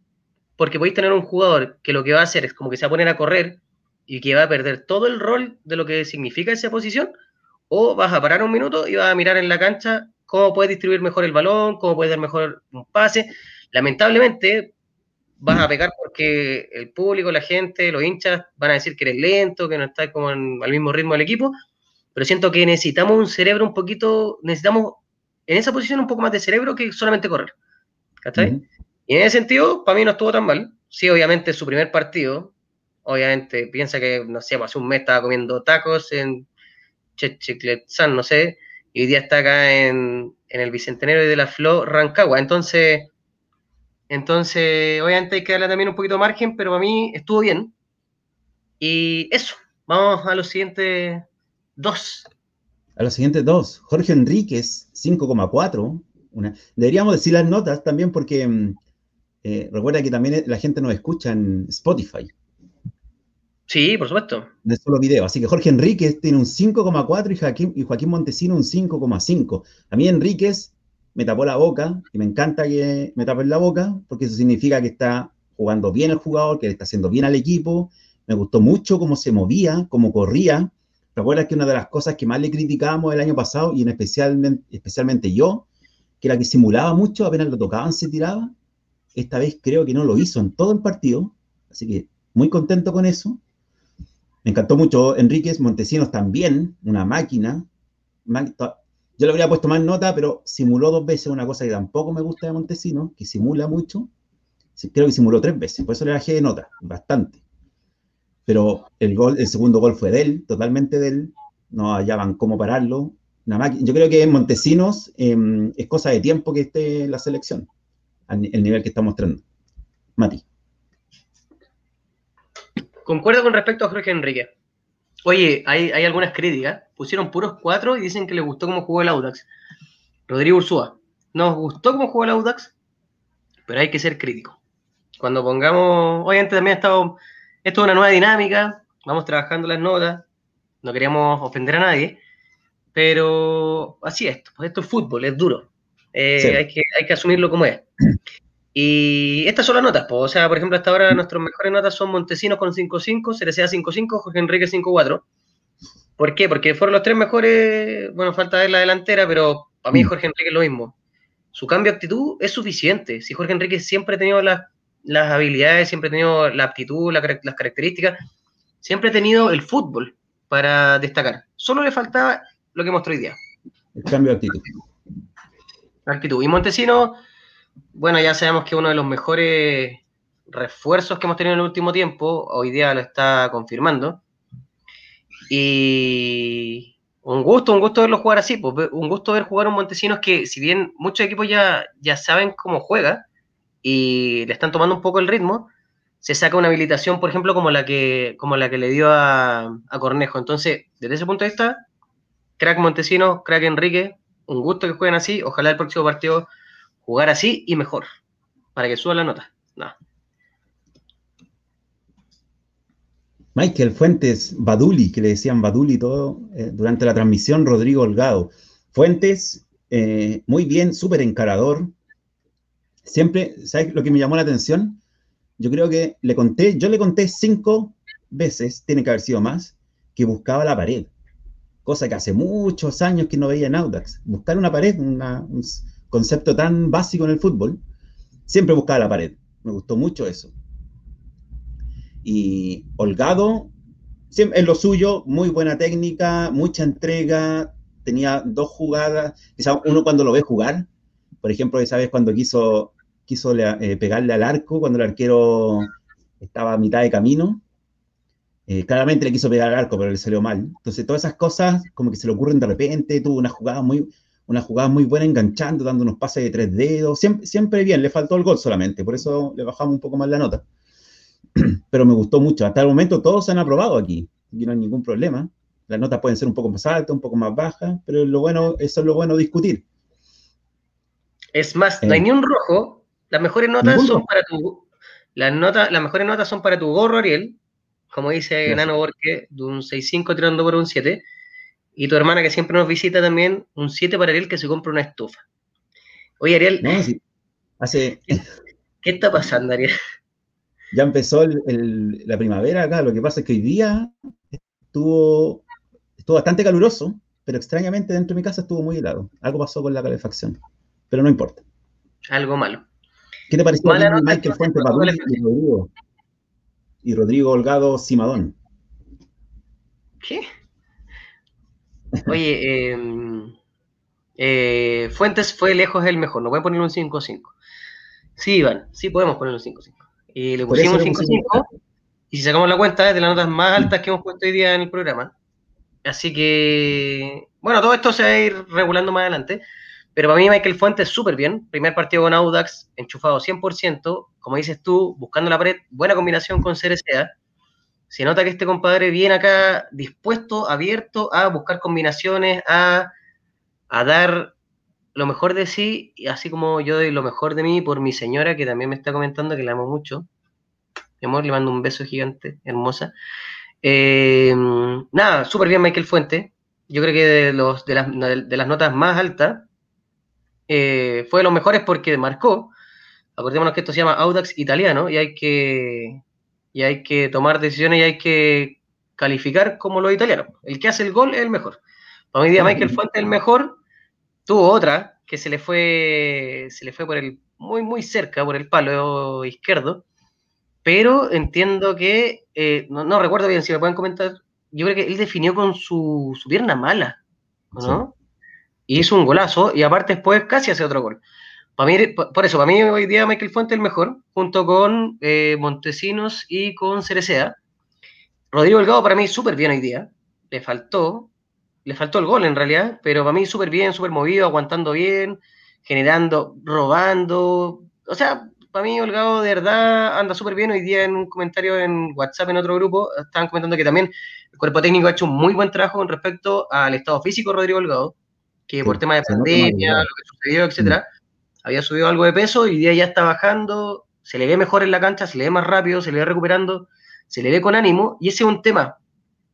porque podéis tener un jugador que lo que va a hacer es como que se va a poner a correr y que va a perder todo el rol de lo que significa esa posición, o vas a parar un minuto y vas a mirar en la cancha cómo puedes distribuir mejor el balón, cómo puedes dar mejor un pase. Lamentablemente, vas a pecar porque el público, la gente, los hinchas van a decir que eres lento, que no estás como al mismo ritmo del equipo, pero siento que necesitamos un cerebro un poquito, necesitamos en esa posición un poco más de cerebro que solamente correr. ¿Cachai? Y en ese sentido, para mí no estuvo tan mal. Sí, obviamente su primer partido, obviamente piensa que, no sé, hace un mes estaba comiendo tacos en Chechicletzán, no sé, y hoy día está acá en, en el Bicentenario de la Flor, Rancagua. Entonces, entonces, obviamente hay que darle también un poquito de margen, pero para mí estuvo bien. Y eso, vamos a los siguientes dos. A los siguientes dos. Jorge Enríquez, 5,4. Deberíamos decir las notas también porque mm, eh, recuerda que también la gente nos escucha en Spotify. Sí, por supuesto. De solo video. Así que Jorge Enríquez tiene un 5,4 y Joaquín, Montesino un 5,5. A mí Enríquez me tapó la boca y me encanta que me tapen la boca porque eso significa que está jugando bien el jugador, que le está haciendo bien al equipo. Me gustó mucho cómo se movía, cómo corría. Recuerda que una de las cosas que más le criticábamos el año pasado, y en especialmente, especialmente yo, que era que simulaba mucho, apenas lo tocaban se tiraba. Esta vez creo que no lo hizo en todo el partido, así que muy contento con eso. Me encantó mucho Enríquez, Montesinos también, una máquina. Yo le habría puesto más nota, pero simuló dos veces una cosa que tampoco me gusta de Montesino, que simula mucho. Creo que simuló tres veces, por eso le bajé de nota, bastante. Pero el gol, el segundo gol fue de él, totalmente de él. No hallaban cómo pararlo. Yo creo que Montesinos em, es cosa de tiempo que esté la selección, el nivel que está mostrando. Mati. Concuerdo con respecto a Jorge Enrique. Oye, hay, algunas críticas. Pusieron puros cuatro y dicen que les gustó cómo jugó el Audax. Rodrigo Ursúa. Nos gustó cómo jugó el Audax, pero hay que ser crítico. Cuando pongamos. Obviamente también ha estado. Esto es una nueva dinámica. Vamos trabajando las notas. No queríamos ofender a nadie. Pero así es. Pues esto es fútbol, es duro. Eh, hay, que, hay que asumirlo como es. Y estas son las notas, o sea, por ejemplo, hasta ahora nuestras mejores notas son Montesinos con 5-5, Cerecea 5-5, Jorge Enrique 5-4. ¿Por qué? Porque fueron los tres mejores, bueno, falta ver la delantera, pero para mí mm. Jorge Enrique es lo mismo. Su cambio de actitud es suficiente. Si Jorge Enrique siempre ha tenido las, habilidades, siempre ha tenido la aptitud, las características, siempre ha tenido el fútbol para destacar. Solo le faltaba lo que mostró hoy día. El cambio de actitud. Actitud. Y Montesinos bueno, ya sabemos que uno de los mejores refuerzos que hemos tenido en el último tiempo, hoy día lo está confirmando. Y un gusto, un gusto verlo jugar así, pues, un gusto ver jugar un Montesinos que, si bien muchos equipos ya, ya saben cómo juega y le están tomando un poco el ritmo, se saca una habilitación, por ejemplo, como la que, como la que le dio a, a Cornejo. Entonces, desde ese punto de vista, crack Montesinos, crack Enrique, un gusto que jueguen así. Ojalá el próximo partido jugar así y mejor, para que suba la nota. Michael Fuentes, Baduli, que le decían Baduli todo eh, durante la transmisión, Rodrigo Holgado. Fuentes, eh, muy bien, súper encarador. Siempre, ¿sabes lo que me llamó la atención? Yo creo que le conté, yo le conté cinco veces, tiene que haber sido más, que buscaba la pared. Cosa que hace muchos años que no veía en Audax. Buscar una pared, una, concepto tan básico en el fútbol, siempre buscaba la pared. Me gustó mucho eso. Y Holgado, en lo suyo, muy buena técnica, mucha entrega, tenía dos jugadas, quizá uno cuando lo ve jugar, por ejemplo, esa vez cuando quiso, quiso eh, pegarle al arco, cuando el arquero estaba a mitad de camino, Eh, claramente le quiso pegar al arco, pero le salió mal. Entonces, todas esas cosas como que se le ocurren de repente. Tuvo una jugada muy, una jugada muy buena enganchando, dando unos pases de tres dedos. Siempre, siempre bien, le faltó el gol solamente, por eso le bajamos un poco más la nota. <clears throat> Pero me gustó mucho. Hasta el momento todos se han aprobado aquí. Y no hay ningún problema. Las notas pueden ser un poco más altas, un poco más bajas, pero lo bueno, eso es lo bueno discutir. Es más, no hay eh. ni un rojo. Las mejores notas son para tu. Las, notas, las mejores notas son para tu gorro, Ariel, como dice Nano Borque, de un 6.5 tirando por un 7. Y tu hermana que siempre nos visita también, un 7 para Ariel que se compra una estufa. Oye, Ariel. No, sí. Hace... ¿Qué está pasando, Ariel? Ya empezó la primavera acá. Lo que pasa es que hoy día estuvo, estuvo bastante caluroso, pero extrañamente dentro de mi casa estuvo muy helado. Algo pasó con la calefacción, pero no importa. Algo malo. ¿Qué te pareció Michael Fuente y Rodrigo? y Rodrigo Holgado Simadón. ¿Qué? Oye, em, eh, Fuentes fue lejos el mejor, no voy a poner un 5-5. Sí, Iván, sí podemos poner un 5-5. Y le pusimos un 5-5, y si sacamos la cuenta es de las notas más altas que hemos puesto hoy día en el programa. Así que, bueno, todo esto se va a ir regulando más adelante. Pero para mí Michael Fuentes súper bien. Primer partido con Audax, enchufado 100%. Como dices tú, buscando la pared, buena combinación con CRCA. Se nota que este compadre viene acá dispuesto, abierto a buscar combinaciones, a, a dar lo mejor de sí, así como yo doy lo mejor de mí por mi señora, que también me está comentando que la amo mucho. Mi amor, le mando un beso gigante, hermosa. Eh, nada, súper bien Michael Fuentes. Yo creo que de, los, de, las, de las notas más altas, eh, fue de los mejores porque marcó. Acordémonos que esto se llama Audax italiano y hay que, y hay que tomar decisiones y hay que calificar como los italianos. El que hace el gol es el mejor. Para mí día Michael Fuente el mejor. Tuvo otra que se le fue se le fue por el muy muy cerca por el palo izquierdo. Pero entiendo que eh, no, recuerdo bien si me pueden comentar. Yo creo que él definió con su, su pierna mala, ¿no? y hizo un golazo y aparte después casi hace otro gol. Para mí, por eso, para mí hoy día Michael Fuente el mejor, junto con eh, Montesinos y con Cerecea. Rodrigo Delgado para mí súper bien hoy día. Le faltó, le faltó el gol en realidad, pero para mí súper bien, súper movido, aguantando bien, generando, robando. O sea, para mí Holgado de verdad anda súper bien. Hoy día en un comentario en WhatsApp en otro grupo estaban comentando que también el cuerpo técnico ha hecho un muy buen trabajo con respecto al estado físico de Rodrigo Holgado que por tema de pandemia, lo que sucedió, etcétera, había subido algo de peso y día ya está bajando, se le ve mejor en la cancha, se le ve más rápido, se le ve recuperando, se le ve con ánimo, y ese es un tema.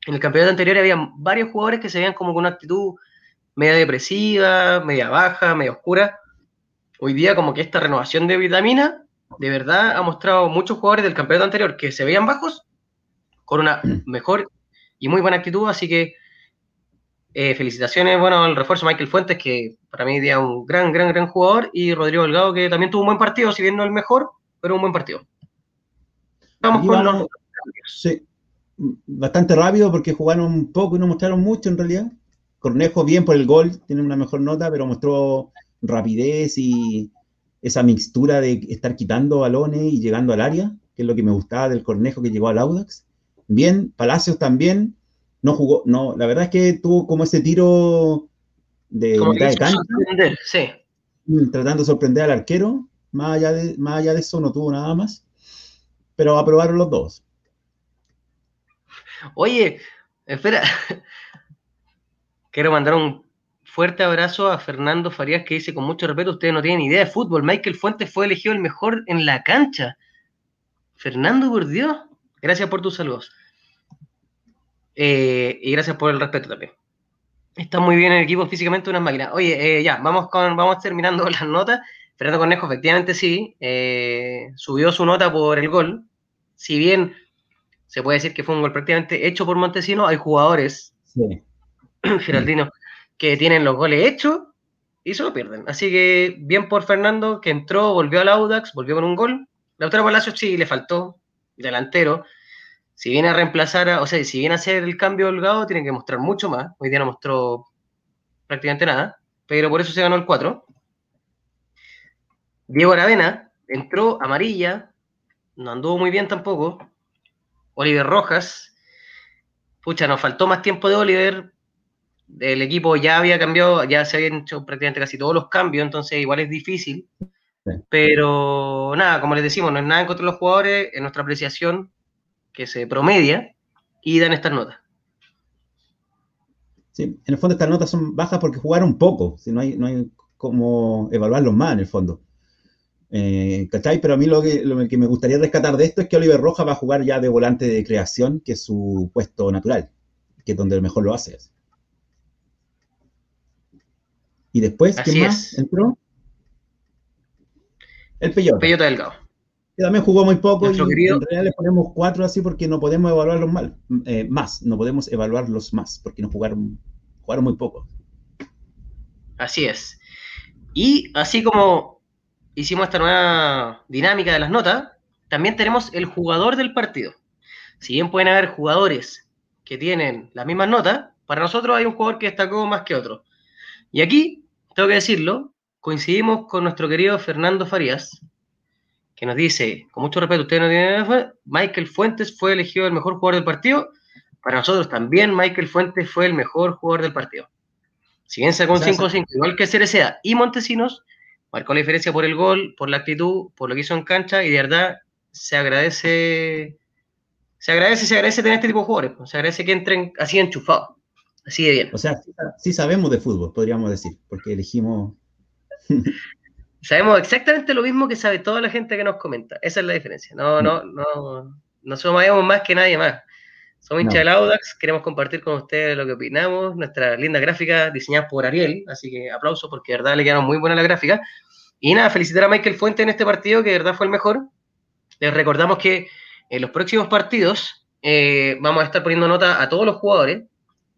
En el campeonato anterior había varios jugadores que se veían como con una actitud media depresiva, media baja, media oscura. Hoy día como que esta renovación de vitamina de verdad ha mostrado muchos jugadores del campeonato anterior que se veían bajos con una mejor y muy buena actitud, así que eh, felicitaciones, bueno, al refuerzo Michael Fuentes, que para mí es un gran, gran, gran jugador, y Rodrigo Delgado, que también tuvo un buen partido, si bien no el mejor, pero un buen partido. Vamos con los... Sí, bastante rápido porque jugaron poco y no mostraron mucho en realidad. Cornejo bien por el gol, tiene una mejor nota, pero mostró rapidez y esa mixtura de estar quitando balones y llegando al área, que es lo que me gustaba del Cornejo que llegó al Audax. Bien, Palacios también, no jugó, no, la verdad es que tuvo como ese tiro de mitad de cancha. Sí. Mm, tratando de sorprender al arquero. Más allá, de, más allá de eso no tuvo nada más. Pero aprobaron los dos. Oye, espera. <laughs> Quiero mandar un fuerte abrazo a Fernando Farías que dice con mucho respeto, ustedes no tienen idea de fútbol. Michael Fuentes fue elegido el mejor en la cancha. Fernando, por Dios, gracias por tus saludos. Eh, y gracias por el respeto también. Está muy bien el equipo físicamente, una máquina. Oye, eh, ya, vamos, con, vamos terminando <laughs> las notas. Fernando Cornejo, efectivamente sí, eh, subió su nota por el gol. Si bien se puede decir que fue un gol prácticamente hecho por Montesino, hay jugadores, sí. <clears throat> Geraldino, que tienen los goles hechos y se lo pierden. Así que bien por Fernando, que entró, volvió al Audax, volvió con un gol. Lautaro Palacio sí le faltó, delantero, si viene a reemplazar, o sea, si viene a hacer el cambio holgado, tiene que mostrar mucho más. Hoy día no mostró prácticamente nada, pero por eso se ganó el 4. Diego Aravena entró amarilla, no anduvo muy bien tampoco. Oliver Rojas, pucha, nos faltó más tiempo de Oliver. El equipo ya había cambiado, ya se habían hecho prácticamente casi todos los cambios, entonces igual es difícil. Pero nada, como les decimos, no es nada en contra de los jugadores, es nuestra apreciación que se promedia y dan estas notas. Sí, en el fondo estas notas son bajas porque jugaron poco, si no hay, no hay como evaluarlos más en el fondo. Eh, ¿Cachai? Pero a mí lo que, lo que me gustaría rescatar de esto es que Oliver Rojas va a jugar ya de volante de creación, que es su puesto natural, que es donde mejor lo hace. Y después, ¿quién más entró? El Peyota. Peyota Delgado. Que también jugó muy poco y en realidad le ponemos cuatro así porque no podemos evaluarlos mal, eh, más, no podemos evaluarlos más porque no jugaron, jugaron muy poco. Así es. Y así como hicimos esta nueva dinámica de las notas, también tenemos el jugador del partido. Si bien pueden haber jugadores que tienen las mismas notas, para nosotros hay un jugador que destacó más que otro. Y aquí, tengo que decirlo, coincidimos con nuestro querido Fernando Farías, que nos dice, con mucho respeto, usted no tiene Michael Fuentes fue elegido el mejor jugador del partido. Para nosotros también Michael Fuentes fue el mejor jugador del partido. Si bien sacó un 5-5, igual que Cereceda y Montesinos, marcó la diferencia por el gol, por la actitud, por lo que hizo en cancha y de verdad se agradece, se agradece, se agradece tener este tipo de jugadores, pues, se agradece que entren así enchufados, así de bien. O sea, sí sabemos de fútbol, podríamos decir, porque elegimos... <laughs> Sabemos exactamente lo mismo que sabe toda la gente que nos comenta, esa es la diferencia, no, no, no, no somos más que nadie más. Somos hinchas del Audax, queremos compartir con ustedes lo que opinamos, nuestra linda gráfica diseñada por Ariel, así que aplauso porque de verdad le quedaron muy buena la gráfica. Y nada, felicitar a Michael Fuente en este partido, que de verdad fue el mejor. Les recordamos que en los próximos partidos eh, vamos a estar poniendo nota a todos los jugadores.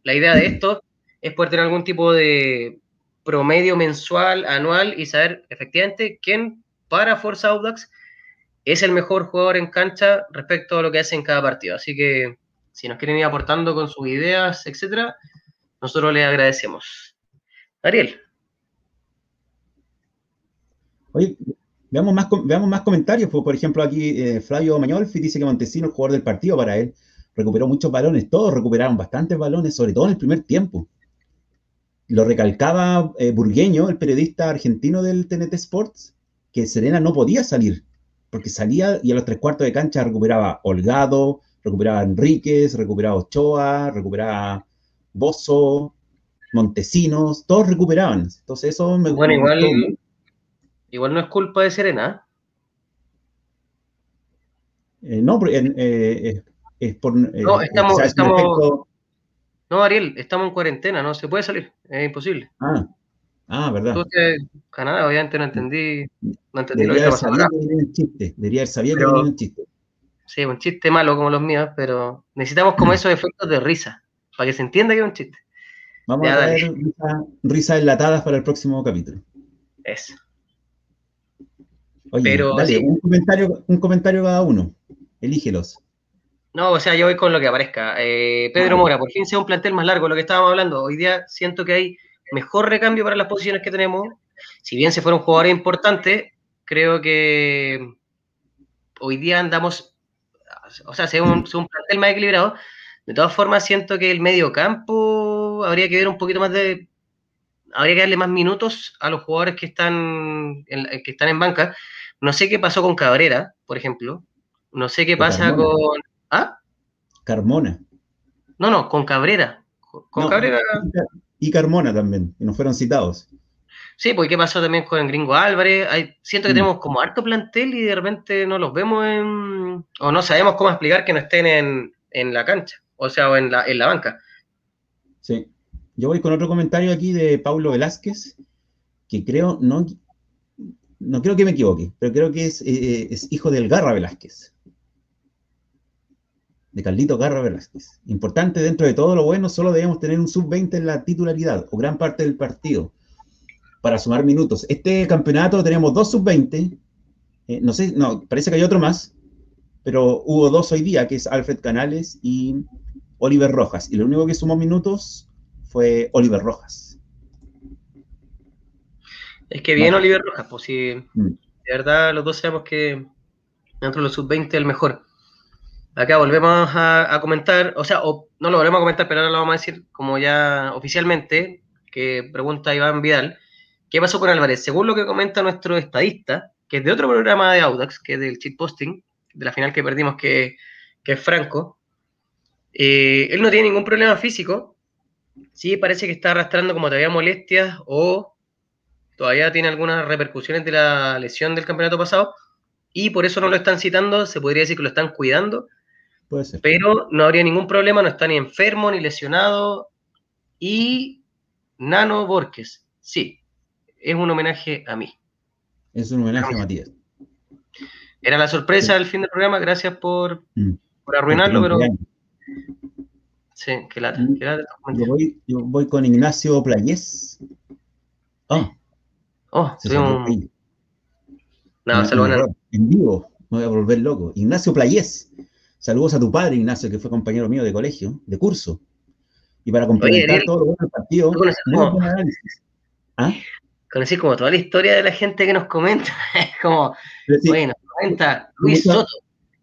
La idea de esto es poder tener algún tipo de promedio mensual, anual y saber efectivamente quién para Forza Audax es el mejor jugador en cancha respecto a lo que hace en cada partido. Así que si nos quieren ir aportando con sus ideas, etcétera, nosotros les agradecemos. Ariel. Oye, veamos más, veamos más comentarios. Pues, por ejemplo, aquí eh, Flavio Mañolfi dice que Montesino, el jugador del partido para él, recuperó muchos balones. Todos recuperaron bastantes balones, sobre todo en el primer tiempo. Lo recalcaba eh, Burgueño, el periodista argentino del TNT Sports, que Serena no podía salir, porque salía y a los tres cuartos de cancha recuperaba Holgado, recuperaba Enríquez, recuperaba Ochoa, recuperaba Bozo, Montesinos, todos recuperaban. Entonces eso me Bueno, igual, Igual no es culpa de Serena. Eh, no, eh, es, por. Eh, no, estamos. estamos No, Ariel, estamos en cuarentena, no se puede salir, es imposible. Ah, ah verdad. Entonces, Canadá, obviamente no entendí, no entendí lo que está pasando. Un chiste, debería haber sabido que era un chiste. Sí, un chiste malo como los míos, pero necesitamos como esos efectos de risa, para que se entienda que es un chiste. Vamos a ver risas enlatadas para el próximo capítulo. Eso. Oye, Pero, dale, un, comentario, un comentario cada uno. Elígelos. No, o sea, yo voy con lo que aparezca. Eh, Pedro Mora, por fin sea un plantel más largo, lo que estábamos hablando. Hoy día siento que hay mejor recambio para las posiciones que tenemos. Si bien se fueron jugadores importantes, creo que hoy día andamos, o sea, sea un, un plantel más equilibrado. De todas formas, siento que el medio campo habría que ver un poquito más de. Habría que darle más minutos a los jugadores que están en, que están en banca no sé qué pasó con Cabrera, por ejemplo. No sé qué pasa con. ¿Ah? Carmona. No, no, con Cabrera. Con Cabrera. Y Carmona también, que no fueron citados. Sí, pues ¿qué pasó también con Gringo Álvarez? Hay, siento que mm. tenemos como harto plantel y de repente no los vemos en. o no sabemos cómo explicar que no estén en, en la cancha, o sea, o en la, en la banca. Sí. Yo voy con otro comentario aquí de Paulo Velázquez, que creo, no, no creo que me equivoque, pero creo que es, eh, es hijo del Garra Velázquez. De Carlito Garra Velázquez. Importante dentro de todo lo bueno, solo debemos tener un sub-20 en la titularidad o gran parte del partido para sumar minutos. Este campeonato tenemos dos sub-20. Eh, no sé, no, parece que hay otro más, pero hubo dos hoy día, que es Alfred Canales y Oliver Rojas. Y lo único que sumó minutos fue Oliver Rojas. Es que bien Oliver Rojas, pues si mm. de verdad los dos sabemos que dentro de los sub-20 el mejor. Acá volvemos a, comentar, o sea, no lo volvemos a comentar, pero ahora lo vamos a decir como ya oficialmente, que pregunta Iván Vidal, ¿qué pasó con Álvarez? Según lo que comenta nuestro estadista, que es de otro programa de Audax, que es del cheat posting, de la final que perdimos, que, es Franco, eh, él no tiene ningún problema físico, sí parece que está arrastrando como todavía molestias o todavía tiene algunas repercusiones de la lesión del campeonato pasado, y por eso no lo están citando, se podría decir que lo están cuidando, pero no habría ningún problema, no está ni enfermo ni lesionado. Y Nano Borges, sí, es un homenaje a mí. Es un homenaje a Matías. Era la sorpresa del fin del programa, gracias por, mm. arruinarlo, pero... Sí, qué lata. Mm. yo, voy, yo, voy, con Ignacio Playés. Oh, oh tuvimos... No, saludos. En vivo, me voy a volver loco. Ignacio Playés. Saludos a tu padre, Ignacio, que fue compañero mío de colegio, de curso. Y para complementar todo lo bueno del partido, muy buen análisis. ¿Ah? Conocí como toda la historia de la gente que nos comenta. <laughs> Es como, bueno, comenta Luis Soto,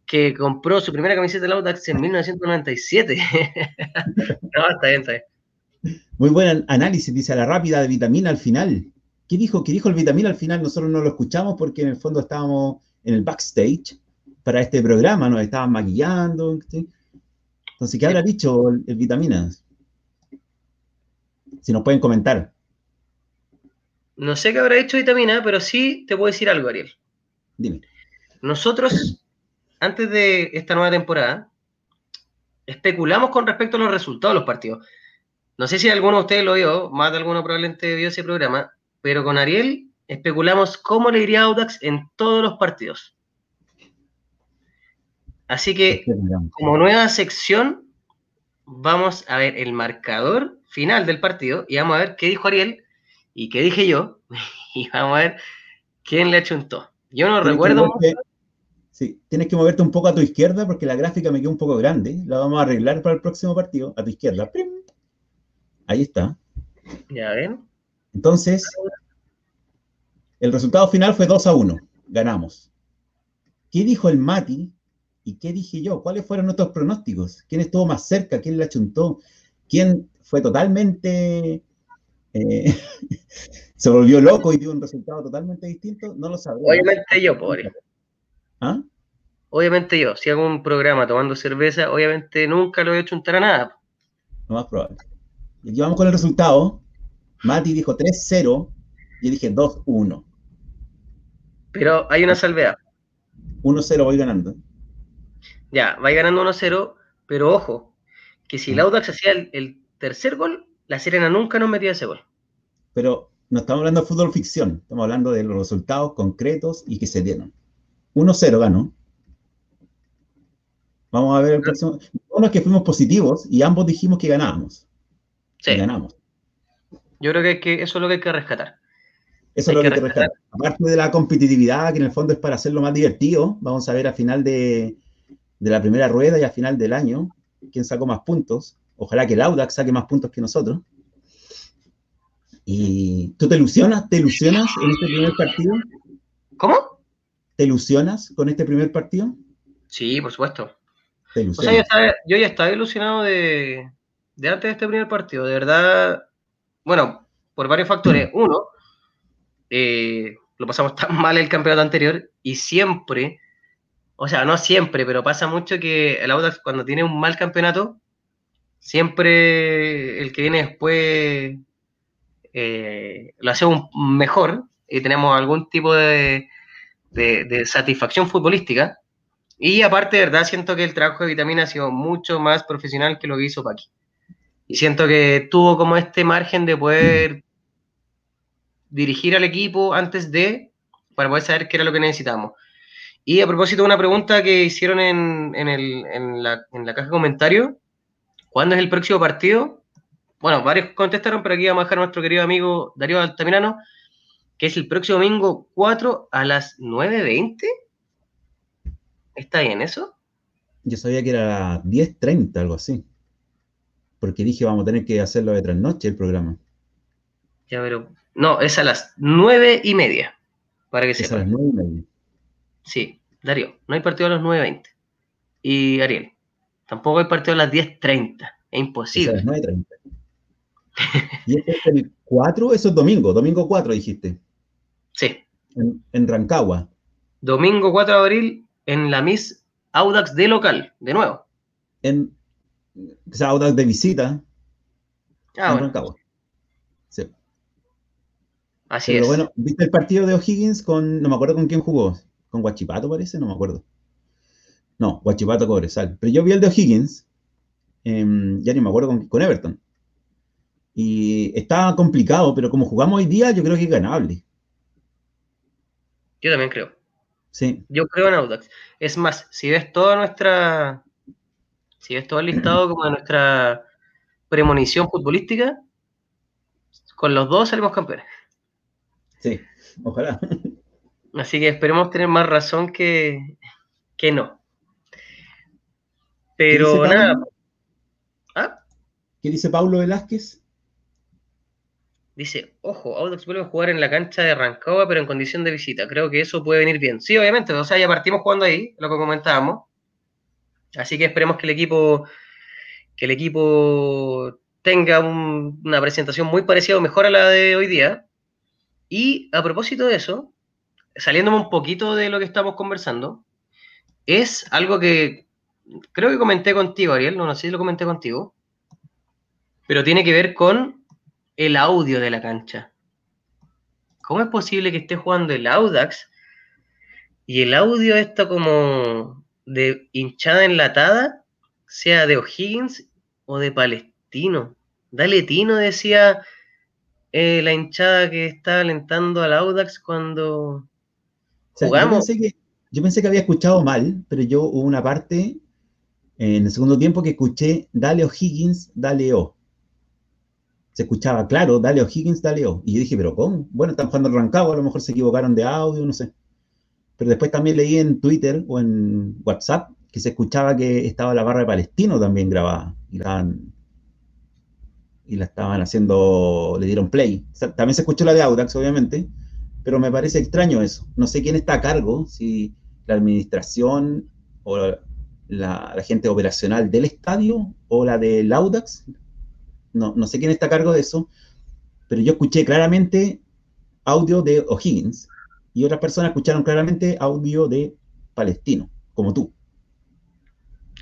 que compró su primera camiseta del Audax en 1997. <laughs> no, está bien, está bien. Muy buen análisis, dice a la rápida de vitamina al final. ¿Qué dijo? ¿Qué dijo el vitamina al final? Nosotros no lo escuchamos porque en el fondo estábamos en el backstage para este programa, nos estaban maquillando. Entonces, ¿qué habrá dicho el, Vitaminas? Si nos pueden comentar. No sé qué habrá dicho Vitamina, pero sí te puedo decir algo, Ariel. Dime. Nosotros, antes de esta nueva temporada, especulamos con respecto a los resultados de los partidos. No sé si alguno de ustedes lo vio, más de alguno probablemente vio ese programa, pero con Ariel especulamos cómo le iría a Audax en todos los partidos. Así que, como nueva sección, vamos a ver el marcador final del partido y vamos a ver qué dijo Ariel y qué dije yo <laughs> y vamos a ver quién le achuntó. Yo no recuerdo. sí, tienes que moverte un poco a tu izquierda porque la gráfica me quedó un poco grande. La vamos a arreglar para el próximo partido. A tu izquierda. Ahí está. Ya ven. Entonces, el resultado final fue 2 a 1. Ganamos. ¿Qué dijo el Mati ¿Y qué dije yo? ¿Cuáles fueron nuestros pronósticos? ¿Quién estuvo más cerca? ¿Quién le achuntó? ¿Quién fue totalmente... Eh, <laughs> se volvió loco y dio un resultado totalmente distinto? No lo sabemos. Obviamente yo, pobre. ¿Ah? Obviamente yo. Si hago un programa tomando cerveza, obviamente nunca lo voy a achuntar a nada. Lo más probable. Y aquí vamos con el resultado. Mati dijo 3-0 y yo dije 2-1. Pero hay una salvedad. 1-0 voy ganando. Ya, va ganando 1-0, pero ojo, que si el Audax hacía el, tercer gol, la Serena nunca nos metía ese gol. Pero no estamos hablando de fútbol ficción, estamos hablando de los resultados concretos y que se dieron. 1-0 ganó. Vamos a ver el próximo. Uno es que fuimos positivos y ambos dijimos que ganábamos. Sí. ganamos. Yo creo que, que, eso es lo que hay que rescatar. Eso es lo que hay que rescatar. Aparte de la competitividad, que en el fondo es para hacerlo más divertido, vamos a ver a final de, de la primera rueda y a final del año, quién sacó más puntos. Ojalá que el Audax saque más puntos que nosotros. ¿Y tú te ilusionas? ¿Te ilusionas en este primer partido? ¿Cómo? ¿Te ilusionas con este primer partido? Sí, por supuesto. o sea, yo, ya estaba ilusionado de, antes de este primer partido. De verdad, bueno, por varios factores. Uno, eh, lo pasamos <laughs> tan mal el campeonato anterior y siempre o sea, no siempre, pero pasa mucho que el Audax cuando tiene un mal campeonato, siempre el que viene después eh, lo hace un mejor y tenemos algún tipo de, satisfacción futbolística. Y aparte, de verdad, siento que el trabajo de Vitamina ha sido mucho más profesional que lo que hizo Paqui. Y siento que tuvo como este margen de poder dirigir al equipo antes de, para poder saber qué era lo que necesitábamos. Y a propósito de una pregunta que hicieron en, la, caja de comentarios, ¿cuándo es el próximo partido? Bueno, varios contestaron, pero aquí vamos a dejar a nuestro querido amigo Darío Altamirano, que es el próximo domingo 4 a las 9.20. ¿Está bien eso? Yo sabía que era a las 10.30, algo así. Porque dije, vamos a tener que hacerlo de trasnoche el programa. Ya, pero. No, es a las 9 y media. Para que es a las 9 y media. Sí, Darío, no hay partido a las 9.20. y Ariel. Tampoco hay partido a las 10.30. Es imposible. Es a las 9.30. ¿Y este es el 4? Eso es domingo. Domingo 4 dijiste. Sí. En, en Rancagua. Domingo 4 de abril en la Miss Audax de local, de nuevo. En, o sea, Audax de visita. Ah, en bueno, Rancagua. Sí. así Pero es. bueno, ¿viste el partido de O'Higgins con, no me acuerdo con quién jugó? ¿Con Guachipato parece? No me acuerdo. No, Guachipato Cobresal. Pero yo vi el de O'Higgins, em, ya ni me acuerdo con, con Everton. Y estaba complicado, pero como jugamos hoy día, yo creo que es ganable. Yo también creo. Sí, Yo creo en Audax. Es más, si ves toda nuestra. Si ves todo el listado como de nuestra premonición futbolística, con los dos salimos campeones. sí, ojalá. <laughs> Así que esperemos tener más razón que, que no. ¿Qué Pero Pablo? nada. ¿Ah? ¿Qué dice Pablo Velázquez? Dice, ojo, Audax vuelve a jugar en la cancha de Rancagua, pero en condición de visita. Creo que eso puede venir bien. Sí, obviamente, o sea, ya partimos jugando ahí, lo que comentábamos. Así que esperemos que el equipo, que el equipo tenga un- una presentación muy parecida o mejor a la de hoy día. Y a propósito de eso, saliéndome un poquito de lo que estamos conversando, es algo que creo que comenté contigo, Ariel, no, sé si lo comenté contigo, pero tiene que ver con el audio de la cancha. ¿Cómo es posible que esté jugando el Audax y el audio está como de hinchada enlatada, sea de O'Higgins o de Palestino? Dale Tino, decía eh, la hinchada que está alentando al Audax cuando Yo pensé, que, yo pensé que había escuchado mal, pero yo hubo una parte en el segundo tiempo que escuché Dale O'Higgins, Dale O. Se escuchaba claro, Dale O'Higgins, Dale O. Y yo dije, ¿pero cómo? Bueno, están jugando Rancagua, a lo mejor se equivocaron de audio, no sé. Pero después también leí en Twitter o en WhatsApp que se escuchaba que estaba la barra de Palestino también grabada. Y la, y la estaban haciendo, le dieron play. O sea, también se escuchó la de Audax, obviamente, pero me parece extraño eso. No sé quién está a cargo, si la administración o la, gente operacional del estadio o la del Audax. No, no sé quién está a cargo de eso, pero yo escuché claramente audio de O'Higgins y otras personas escucharon claramente audio de Palestino, como tú.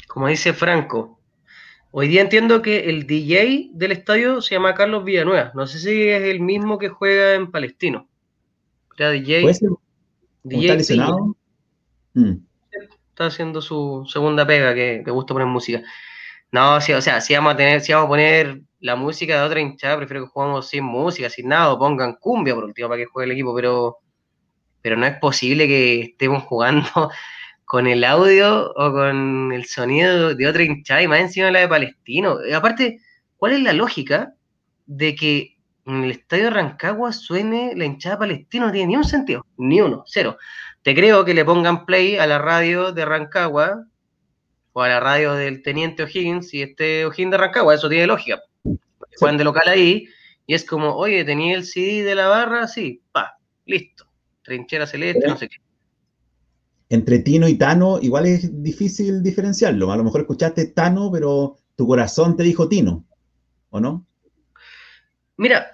Como dice Franco, hoy día entiendo que el DJ del estadio se llama Carlos Villanueva. No sé si es el mismo que juega en Palestino. Era DJ, ¿Puede ser? ¿Como DJ está? Mm. está haciendo su segunda pega, que le gusta poner música. No, sí, o sea, si vamos a tener, si vamos a poner la música de otra hinchada, prefiero que jugamos sin música, sin nada, o pongan cumbia por último para que juegue el equipo, pero, pero no es posible que estemos jugando <laughs> con el audio o con el sonido de otra hinchada y más encima la de Palestino. Aparte, ¿cuál es la lógica de que en el estadio de Rancagua suene la hinchada Palestino? No tiene ni un sentido, ni uno, cero. Te creo que le pongan play a la radio de Rancagua o a la radio del teniente O'Higgins y este O'Higgins de Rancagua, eso tiene lógica. Juegan de local ahí y es como, oye, tenía el CD de la barra, sí, pa, listo. Trinchera celeste, no sé qué. Entre Tino y Tano, igual es difícil diferenciarlo. A lo mejor escuchaste Tano, pero tu corazón te dijo Tino, ¿o no? Mira,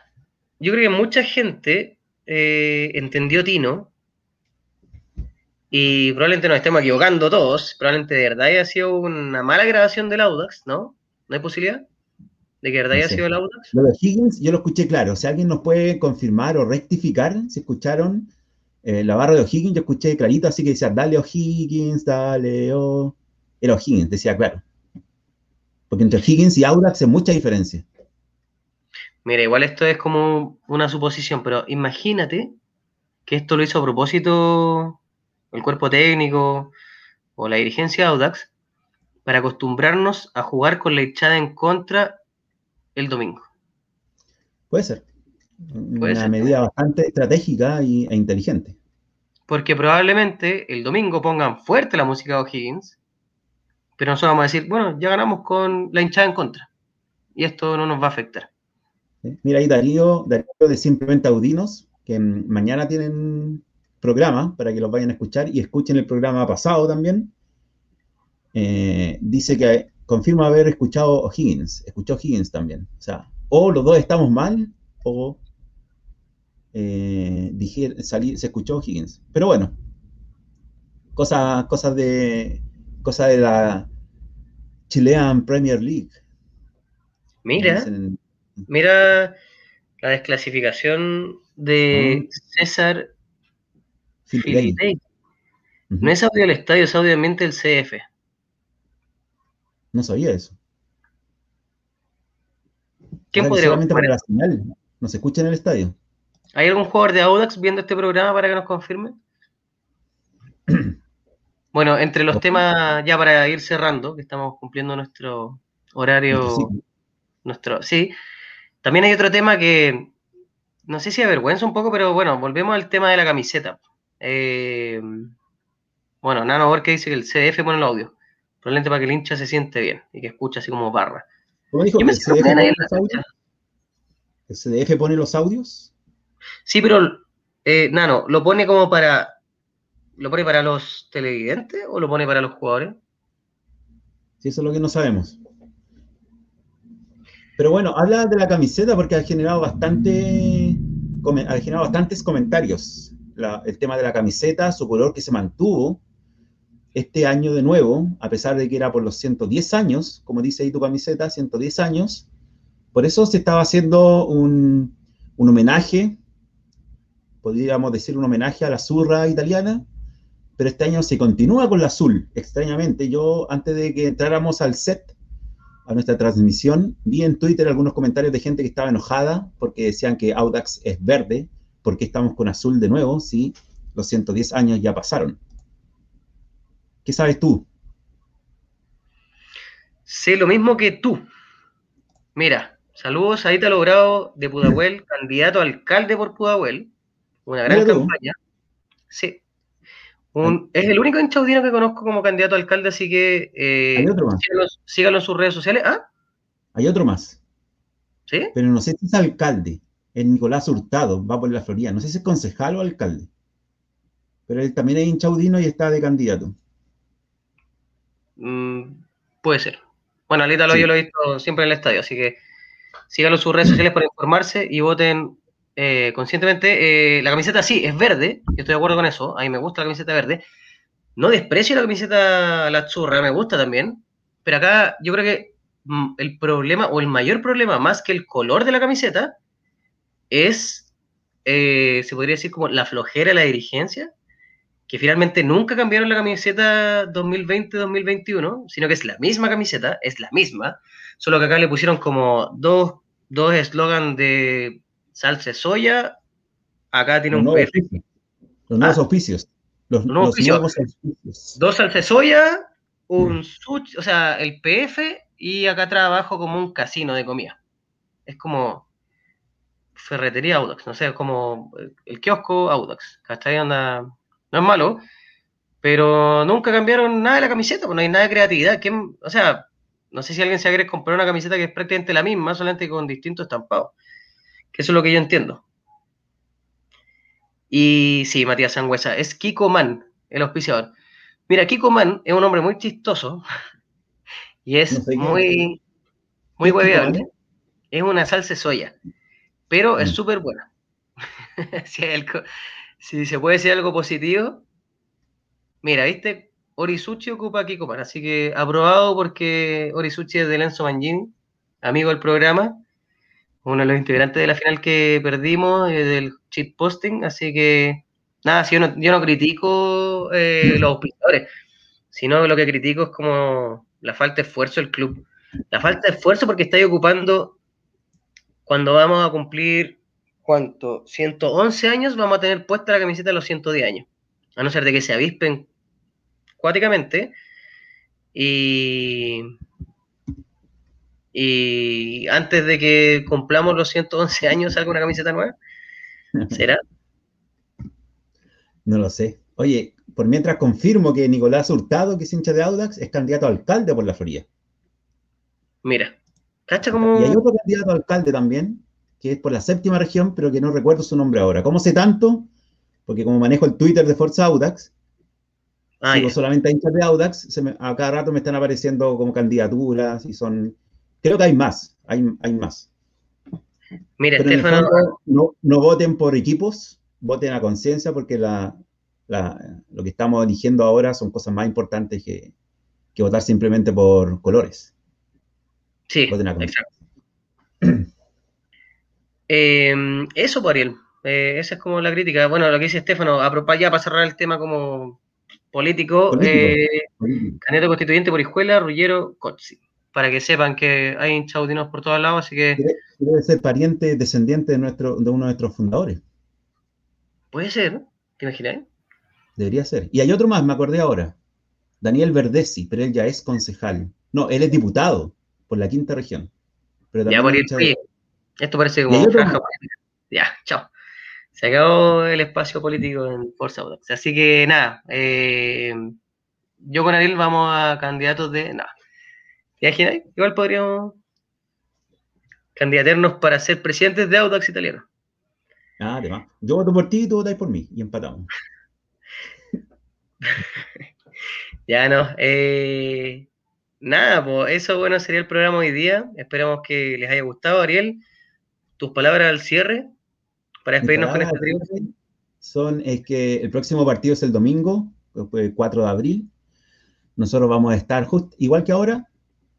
yo creo que mucha gente eh, entendió Tino y probablemente nos estemos equivocando todos. Probablemente de verdad haya sido una mala grabación del Audax, ¿no? ¿No hay posibilidad de que de verdad No haya sé. sido el Audax? Lo de Higgins yo lo escuché claro. Si alguien nos puede confirmar o rectificar si escucharon eh, la barra de O'Higgins, yo escuché clarito, así que decía, dale O'Higgins, dale O. Era O'Higgins, decía claro. Porque entre Higgins y Audax hay mucha diferencia. Mira, igual esto es como una suposición, pero imagínate que esto lo hizo a propósito el cuerpo técnico o la dirigencia de Audax para acostumbrarnos a jugar con la hinchada en contra el domingo. Puede ser. Puede Una ser. medida bastante estratégica y, e inteligente. Porque probablemente el domingo pongan fuerte la música de O'Higgins, pero nosotros vamos a decir, bueno, ya ganamos con la hinchada en contra. Y esto no nos va a afectar. Mira ahí Darío, Darío de Simplemente Audinos, que mm, mañana tienen programa para que los vayan a escuchar y escuchen el programa pasado también. eh, dice que confirma haber escuchado O'Higgins, escuchó Higgins también. O sea, o los dos estamos mal, o eh, dije, salí, se escuchó Higgins. Pero bueno, cosas cosas de, cosa de la Chilean Premier League. Mira, mira la desclasificación de. César. No es audio del estadio, es audio del CF. No sabía eso. ¿Quién podría para la señal. ¿No se escucha en el estadio? ¿Hay algún jugador de Audax viendo este programa para que nos confirme? <clears throat> bueno, entre los temas, ya para ir cerrando, que estamos cumpliendo nuestro horario, nuestro, sí, también hay otro tema que no sé si avergüenza un poco, pero bueno, volvemos al tema de la camiseta. Eh, bueno, Nano Borges dice que el CDF pone el audio, probablemente para que el hincha se siente bien y que escuche así como barra. ¿Cómo dijo? ¿El CDF, pone ¿El CDF pone los audios? Sí, pero eh, Nano, ¿lo pone como para. ¿Lo pone para los televidentes o lo pone para los jugadores? Sí, eso es lo que no sabemos. Pero bueno, habla de la camiseta porque ha generado bastante. Ha generado bastantes comentarios. el tema de la camiseta, su color que se mantuvo este año de nuevo, a pesar de que era por los 110 años, como dice ahí tu camiseta, 110 años. Por eso se estaba haciendo un, un homenaje podríamos decir un homenaje a la zurra italiana, pero este año se continúa con la azul, extrañamente. Yo, antes de que entráramos al set, a nuestra transmisión, vi en Twitter algunos comentarios de gente que estaba enojada porque decían que Audax es verde, porque estamos con azul de nuevo, si los 110 años ya pasaron. ¿Qué sabes tú? Sé lo mismo que tú. Mira, saludos a Ita Logrado de Pudahuel, <laughs> candidato a alcalde por Pudahuel. Una gran campaña. Sí. Es el único hinchaudino que conozco como candidato a alcalde, así que eh, ¿Hay otro más? Síganlo, en sus redes sociales. ¿Ah? Hay otro más. ¿Sí? Pero no sé si es alcalde. Es Nicolás Hurtado, va por la Florida. No sé si es concejal o alcalde. Pero él también es hinchaudino y está de candidato. Mm, puede ser. Bueno, Alita lo yo lo he visto siempre en el estadio, así que síganlo en sus redes sociales para informarse y voten eh, conscientemente, eh, la camiseta sí, es verde, yo estoy de acuerdo con eso, a mí me gusta la camiseta verde. No desprecio la camiseta la churra, me gusta también, pero acá yo creo que mm, el problema, o el mayor problema, más que el color de la camiseta, es, eh, se podría decir como la flojera de la dirigencia, que finalmente nunca cambiaron la camiseta 2020-2021, sino que es la misma camiseta, es la misma, solo que acá le pusieron como dos, dos de salsa soya, acá tiene un PF. Los nuevos auspicios. Los, nuevos, auspicios. Dos salsa soya, un sushi, o sea, el PF y acá trabajo como un casino de comida. Es como ferretería Audax, no sé, es como el kiosco Audax. ¿Cachai? Anda, no es malo, pero nunca cambiaron nada de la camiseta, pues no hay nada de creatividad. O sea, no sé si alguien se quiere comprar una camiseta que es prácticamente la misma, solamente con distintos estampados. Eso es lo que yo entiendo. Y sí, Matías Sangüesa, es Kiko Man, el auspiciador. Mira, Kiko Man es un hombre muy chistoso <laughs> y es muy, muy hueveable. Es una salsa soya, pero es mm. súper buena. <laughs> si, se puede decir algo positivo, mira, ¿viste? Orisuchi ocupa Kiko Man, así que aprobado porque Orisuchi es de Lenzo Mangini, amigo del programa uno de los integrantes de la final que perdimos, eh, del cheat posting, así que nada, si yo, no, yo no critico eh, los auspiciadores, sino lo que critico es como la falta de esfuerzo del club. La falta de esfuerzo porque estáis ocupando, cuando vamos a cumplir, ¿cuánto? 111 años, vamos a tener puesta la camiseta de los 110 años. A no ser de que se avispen cuáticamente. Y, y antes de que cumplamos los 111 años salga una camiseta nueva? <laughs> ¿Será? No lo sé. Oye, por mientras confirmo que Nicolás Hurtado, que es hincha de Audax, es candidato a alcalde por la Florida. Mira, ¿cacha como... Y hay otro candidato a alcalde también, que es por la séptima región, pero que no recuerdo su nombre ahora. ¿Cómo sé tanto? Porque como manejo el Twitter de Forza Audax, Ah, Sigo solamente a hinchas de Audax, a cada rato me están apareciendo como candidaturas y son... Creo que hay más, hay, hay más. Mira, Estefano... no, no voten por equipos, voten a conciencia porque la, lo que estamos eligiendo ahora son cosas más importantes que, votar simplemente por colores. Sí, exacto. <clears throat> Em, eso, por Ariel. Eh, esa es como la crítica. Bueno, lo que dice Estefano, ya para cerrar el tema como político, eh, candidato constituyente por Hijuela, Rullero, Cotzi. Para que sepan que hay chaudinos por todos lados, así que. Debe ser pariente, descendiente de, nuestro, de uno de nuestros fundadores. Puede ser, ¿te imaginas? Debería ser. Y hay otro más, me acordé ahora. Daniel Verdesi, pero él ya es concejal. No, él es diputado por la quinta región. Pero ya por ir, esto parece como franja Ya, chao. Se acabó el espacio político en Forza. Así que nada, eh, yo con Ariel vamos a candidatos de. Nada. ¿Ya Igual podríamos candidaternos para ser presidentes de Audax italiano. Ah, además. Yo voto por ti y tú votáis por mí. Y empatamos. <laughs> ya no. Eh, nada, pues eso bueno sería el programa hoy día. Esperamos que les haya gustado, Ariel. Tus palabras al cierre para despedirnos con este triunfo. Son es que el próximo partido es el domingo, el 4 de abril. Nosotros vamos a estar justo igual que ahora,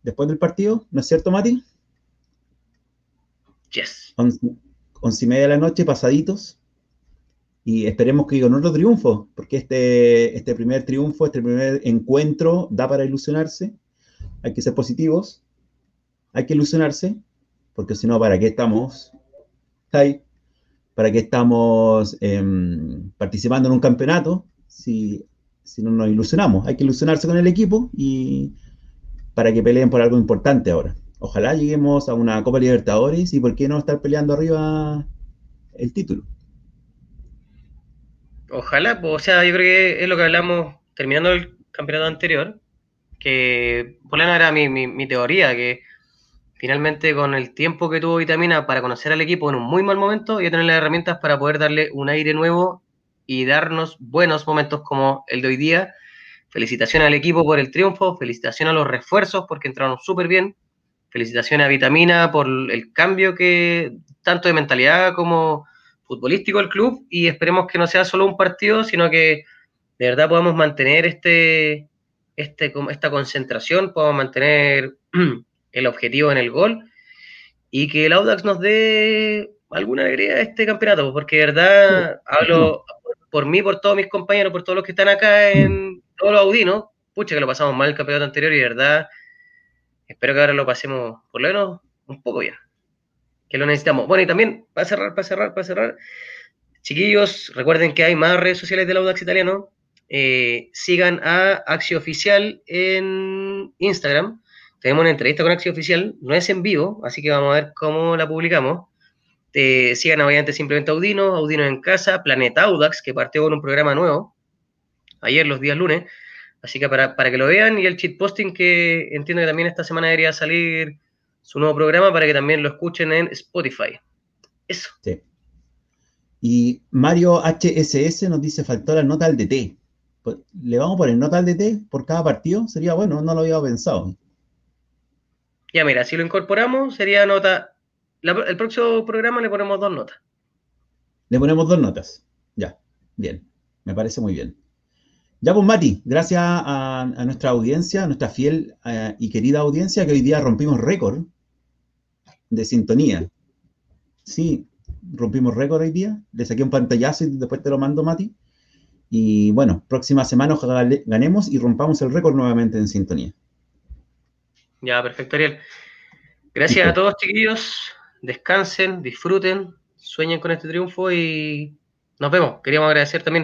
después del partido, ¿no es cierto, Mati? Yes. Once, y media de la noche, pasaditos. Y esperemos que con otro triunfo, porque este, este primer triunfo, este primer encuentro da para ilusionarse. Hay que ser positivos, hay que ilusionarse, porque si no, ¿para qué estamos? ahí? ¿Para qué estamos em, participando en un campeonato si, si no nos ilusionamos? Hay que ilusionarse con el equipo y para que peleen por algo importante ahora. Ojalá lleguemos a una Copa Libertadores y por qué no estar peleando arriba el título. Ojalá, pues, o sea, yo creo que es lo que hablamos terminando el campeonato anterior, que por la era mi, mi, teoría, que finalmente con el tiempo que tuvo Vitamina para conocer al equipo en un muy mal momento, y tener las herramientas para poder darle un aire nuevo y darnos buenos momentos como el de hoy día. Felicitaciones al equipo por el triunfo, felicitaciones a los refuerzos porque entraron súper bien, felicitaciones a Vitamina por el cambio que, tanto de mentalidad como futbolístico del club y esperemos que no sea solo un partido, sino que de verdad podamos mantener este, este, esta concentración, podamos mantener <clears throat> el objetivo en el gol y que el Audax nos dé alguna alegría a este campeonato, porque de verdad hablo por mí, por todos mis compañeros, por todos los que están acá en todos los audinos, pucha que lo pasamos mal el campeonato anterior y verdad espero que ahora lo pasemos por lo menos un poco bien que lo necesitamos. Bueno, y también, para cerrar, para cerrar, para cerrar, chiquillos, recuerden que hay más redes sociales del Audax Italiano. Eh, sigan a Axio Oficial en Instagram. Tenemos una entrevista con Axio Oficial, no es en vivo, así que vamos a ver cómo la publicamos. Eh, sigan Variante Simplemente Audino, Audino en Casa, Planeta Audax, que partió con un programa nuevo ayer, los días lunes. Así que para, para que lo vean, y el cheat posting que entiendo que también esta semana debería salir su nuevo programa para que también lo escuchen en Spotify. Eso. Sí. Y Mario HSS nos dice, faltó la nota al DT. Pues, ¿Le vamos a poner nota al DT por cada partido? Sería bueno, no lo había pensado. Ya, mira, si lo incorporamos, sería nota. el próximo programa le ponemos dos notas. Le ponemos dos notas. Ya, bien. Me parece muy bien. Ya pues Mati, gracias a, nuestra audiencia, a nuestra fiel eh, y querida audiencia, que hoy día rompimos récord de sintonía. Sí, rompimos récord hoy día, le saqué un pantallazo y después te lo mando Mati. Y bueno, próxima semana ojalá ganemos y rompamos el récord nuevamente en sintonía. Ya, perfecto, Ariel. Gracias a todos, chiquillos. Descansen, disfruten, sueñen con este triunfo y nos vemos. Queríamos agradecer también